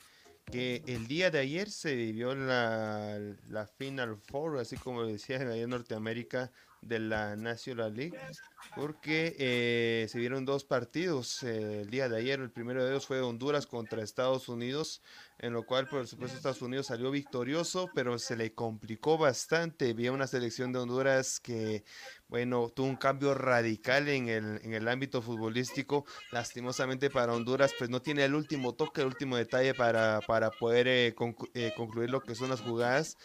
que el día de ayer se vivió la, la Final Four, así como decía en Norteamérica, de la National League, porque eh, se vieron dos partidos eh, el día de ayer. El primero de ellos fue Honduras contra Estados Unidos, en lo cual, por supuesto, Estados Unidos salió victorioso, pero se le complicó bastante. Había una selección de Honduras que, bueno, tuvo un cambio radical en el, en el ámbito futbolístico. Lastimosamente para Honduras, pues no tiene el último toque, el último detalle para, para poder eh, concluir lo que son las jugadas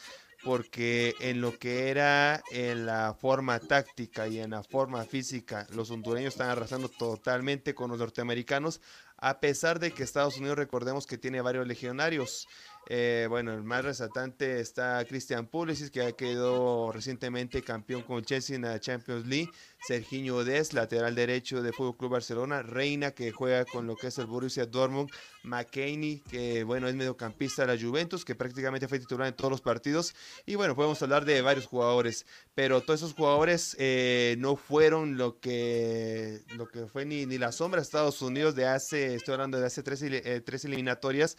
porque en lo que era en la forma táctica y en la forma física, los hondureños están arrasando totalmente con los norteamericanos, a pesar de que Estados Unidos recordemos que tiene varios legionarios. Eh, bueno, el más resaltante está Christian Pulisic, que ha quedado recientemente campeón con Chelsea en la Champions League. Serginho Des, lateral derecho de Fútbol Club Barcelona. Reina, que juega con lo que es el Borussia Dortmund. McKinney, que bueno, es mediocampista de la Juventus, que prácticamente fue titular en todos los partidos. Y bueno, podemos hablar de varios jugadores, pero todos esos jugadores eh, no fueron lo que, lo que fue ni, ni la sombra de Estados Unidos de hace, estoy hablando de hace tres, eh, tres eliminatorias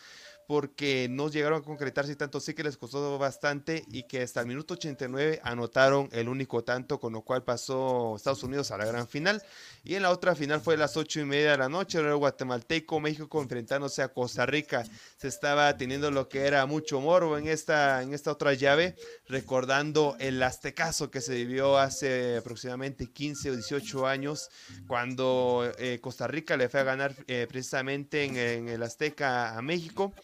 porque no llegaron a concretarse tanto, sí que les costó bastante y que hasta el minuto 89 anotaron el único tanto, con lo cual pasó Estados Unidos a la gran final. Y en la otra final fue a las 8 y media de la noche, el guatemalteco, México enfrentándose a Costa Rica. Se estaba teniendo lo que era mucho morbo en esta, en esta otra llave, recordando el aztecaso que se vivió hace aproximadamente 15 o 18 años, cuando eh, Costa Rica le fue a ganar eh, precisamente en, en el Azteca a México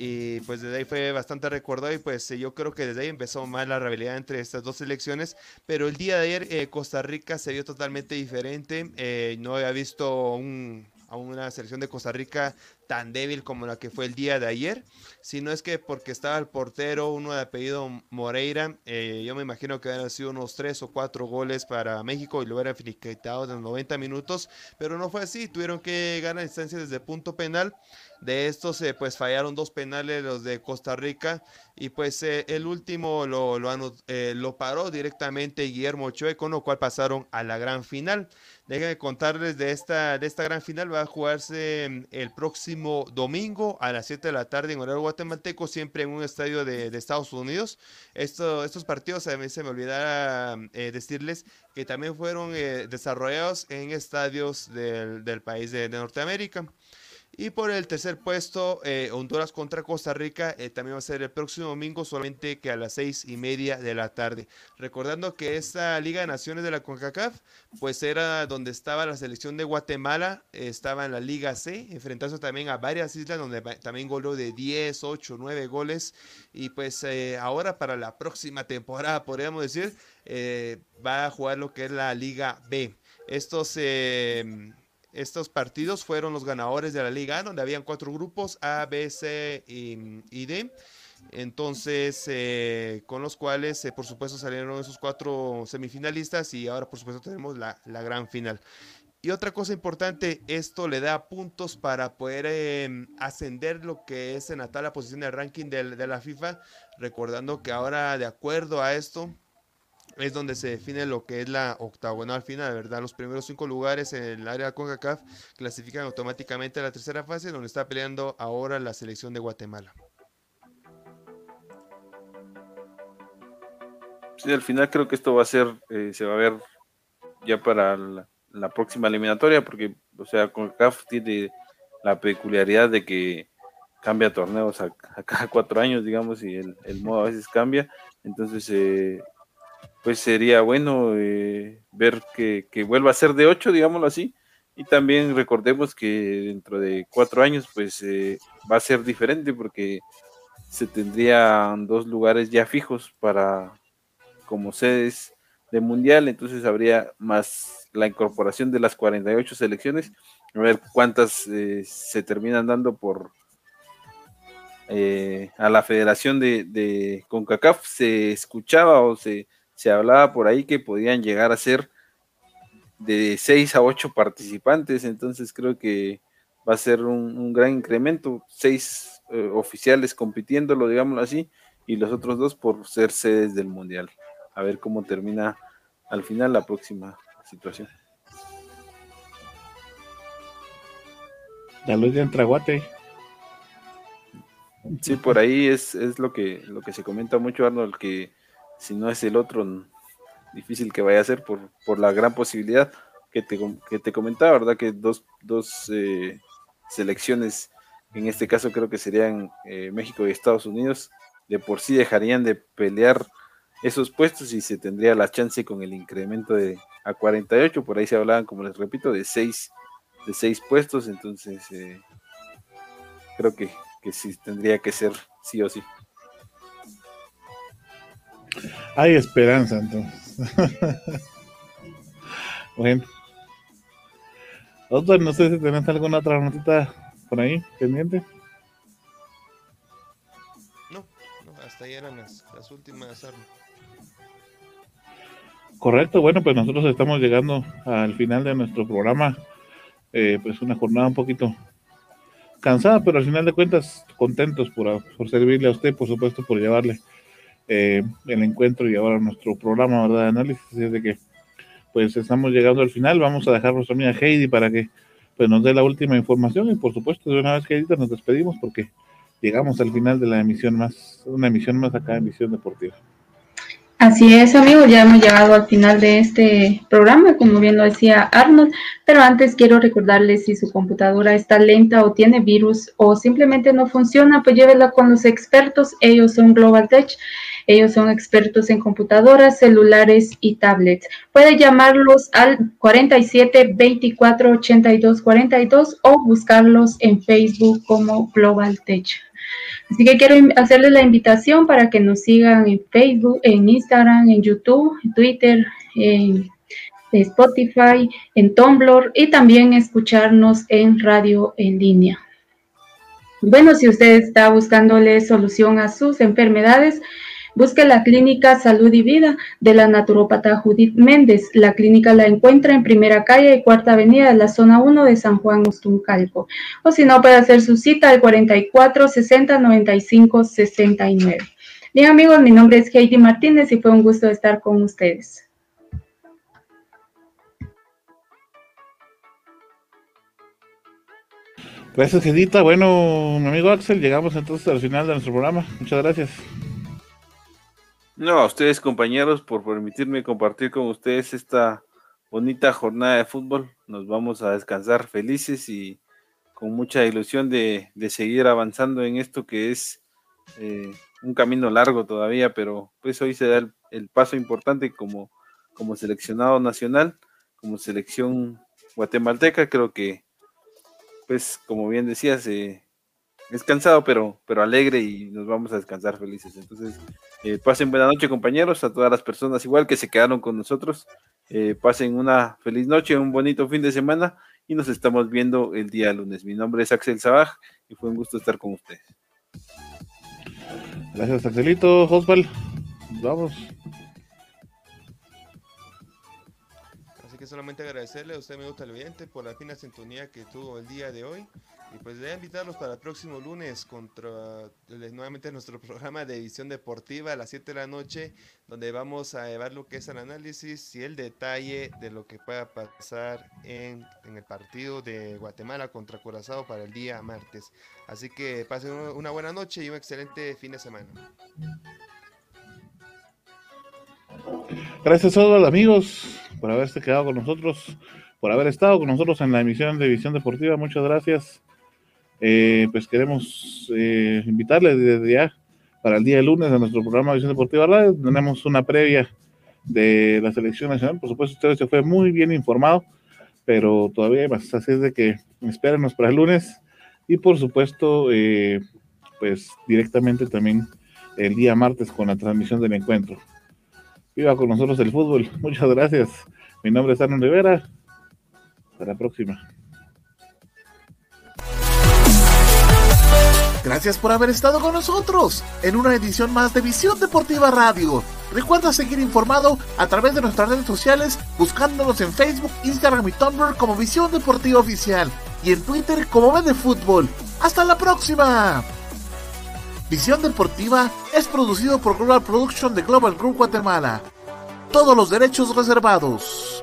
y pues desde ahí fue bastante recordado y pues yo creo que desde ahí empezó más la rivalidad entre estas dos selecciones, pero el día de ayer eh, Costa Rica se vio totalmente diferente, eh, no había visto un, a una selección de Costa Rica tan débil como la que fue el día de ayer, sino es que porque estaba el portero, uno de apellido Moreira, eh, yo me imagino que hubieran sido unos tres o cuatro goles para México y lo hubieran finiquitado en los 90 minutos, pero no fue así, tuvieron que ganar instancia desde punto penal de estos, eh, pues fallaron dos penales los de Costa Rica y pues eh, el último lo, lo, eh, lo, paró directamente Guillermo Ochoa, con lo cual pasaron a la gran final. Déjenme contarles de esta, de esta gran final, va a jugarse el próximo domingo a las 7 de la tarde en horario guatemalteco, siempre en un estadio de, Estados Unidos. Esto, estos partidos, a mí se me olvidara decirles que también fueron desarrollados en estadios del, del país de, de Norteamérica. Y por el tercer puesto, eh, Honduras contra Costa Rica, eh, también va a ser el próximo domingo, solamente que a las seis y media de la tarde. Recordando que esta Liga de Naciones de la CONCACAF, pues era donde estaba la selección de Guatemala, estaba en la Liga C, enfrentándose también a varias islas donde también goló de 10, 8, 9 goles. Y pues eh, ahora para la próxima temporada, podríamos decir, va a jugar lo que es la Liga B. Estos estos partidos fueron los ganadores de la Liga, donde habían cuatro grupos, A, B, C y, D. Entonces, eh, con los cuales, eh, por supuesto, salieron esos cuatro semifinalistas y ahora, por supuesto, tenemos la, gran final. Y otra cosa importante, esto le da puntos para poder em, ascender lo que es en la tabla posición del ranking de la FIFA, recordando que ahora, de acuerdo a esto, es donde se define lo que es la octagonal final, ¿verdad? Los primeros cinco lugares en el área de CONCACAF clasifican automáticamente a la tercera fase, donde está peleando ahora la selección de Guatemala. Sí, al final creo que esto va a ser, eh, se va a ver ya para la, próxima eliminatoria, porque, o sea, CONCACAF tiene la peculiaridad de que cambia torneos a, cada cuatro años, digamos, y el, el, modo a veces cambia. Entonces, eh, pues sería bueno eh, ver que, vuelva a ser de 8, digámoslo así. Y también recordemos que dentro de cuatro años, pues eh, va a ser diferente porque se tendrían dos lugares ya fijos para como sedes de mundial, entonces habría más la incorporación de las 48 selecciones, a ver cuántas eh, se terminan dando por a la federación de, de CONCACAF, se escuchaba o se, se hablaba por ahí que podían llegar a ser de 6 a 8 participantes, entonces creo que va a ser un, gran incremento, seis eh, oficiales compitiéndolo, digámoslo así, y los otros dos por ser sedes del Mundial. A ver cómo termina al final la próxima situación. La luz de Antraguate. Sí, por ahí es, es lo que lo que se comenta mucho, Arnold, que si no es el otro, difícil que vaya a ser por, por la gran posibilidad que te, que te comentaba, ¿verdad? Que dos, dos eh, selecciones, en este caso creo que serían eh, México y Estados Unidos, de por sí dejarían de pelear esos puestos y se tendría la chance con el incremento de a 48, por ahí se hablaban, como les repito, de seis, de seis puestos, entonces eh, creo que, que sí tendría que ser sí o sí. Hay esperanza entonces. bueno. No sé si tenés alguna otra notita por ahí pendiente. No, hasta ahí eran las, últimas Correcto, bueno, pues nosotros estamos llegando al final de nuestro programa. Eh, pues una jornada un poquito cansada, pero al final de cuentas contentos por, por servirle a usted, por supuesto, por llevarle eh, el encuentro y ahora nuestro programa ¿verdad? de análisis. Es de que pues estamos llegando al final. Vamos a dejar a nuestra amiga Heidi para que pues, nos dé la última información y por supuesto de una vez que nos despedimos porque llegamos al final de la emisión más, una emisión más acá en Visión Deportiva. Así es, amigos, ya hemos llegado al final de este programa, como bien lo decía Arnold, pero antes quiero recordarles si su computadora está lenta o tiene virus o simplemente no funciona, pues llévela con los expertos, ellos son Global Tech ellos son expertos en computadoras, celulares y tablets. Puede llamarlos al 47 24 82 42 o buscarlos en Facebook como Global Tech. Así que quiero hacerles la invitación para que nos sigan en Facebook, en Instagram, en YouTube, en Twitter, en Spotify, en Tumblr y también escucharnos en radio en línea. Bueno, si usted está buscándole solución a sus enfermedades, Busque la clínica Salud y Vida de la naturópata Judith Méndez. La clínica la encuentra en Primera Calle y Cuarta Avenida de la zona 1 de San Juan Ostuncalco. O si no, puede hacer su cita al 44 60 95 69. Bien amigos, mi nombre es Heidi Martínez y fue un gusto estar con ustedes. Gracias, Gedita. Bueno, mi amigo Axel, llegamos entonces al final de nuestro programa. Muchas gracias. No, a ustedes compañeros por permitirme compartir con ustedes esta bonita jornada de fútbol. Nos vamos a descansar felices y con mucha ilusión de, seguir avanzando en esto que es eh, un camino largo todavía, pero pues hoy se da el, paso importante como, como seleccionado nacional, como selección guatemalteca, creo que pues como bien decías, eh, es cansado pero, pero alegre y nos vamos a descansar felices. Entonces, eh, pasen buena noche compañeros, a todas las personas igual que se quedaron con nosotros, eh, pasen una feliz noche, un bonito fin de semana y nos estamos viendo el día lunes. Mi nombre es Axel Sabaj y fue un gusto estar con ustedes. Gracias Axelito, Osval. Vamos. Solamente agradecerle a usted, amigo televidente, por la fina sintonía que tuvo el día de hoy. Y pues voy a invitarlos para el próximo lunes contra nuevamente nuestro programa de edición deportiva a las 7 de la noche, donde vamos a llevar lo que es el análisis y el detalle de lo que pueda pasar en, en el partido de Guatemala contra Curazao para el día martes. Así que pasen una buena noche y un excelente fin de semana. Gracias a todos amigos por haberse quedado con nosotros, por haber estado con nosotros en la emisión de Visión Deportiva. Muchas gracias. Eh, pues queremos eh, invitarles desde ya para el día lunes de nuestro programa Visión Deportiva. Tenemos una previa de la selección nacional. Por supuesto, usted se fue muy bien informado, pero todavía más. Así es de que espérenos para el lunes. Y por supuesto, eh, pues directamente también el día martes con la transmisión del encuentro. Viva con nosotros el fútbol. Muchas gracias. Mi nombre es Arnold Rivera. Hasta la próxima. Gracias por haber estado con nosotros en una edición más de Visión Deportiva Radio. Recuerda seguir informado a través de nuestras redes sociales buscándonos en Facebook, Instagram y Tumblr como Visión Deportiva Oficial y en Twitter como Vende Fútbol. ¡Hasta la próxima! Visión Deportiva es producido por Global Production de Global Group Guatemala. Todos los derechos reservados.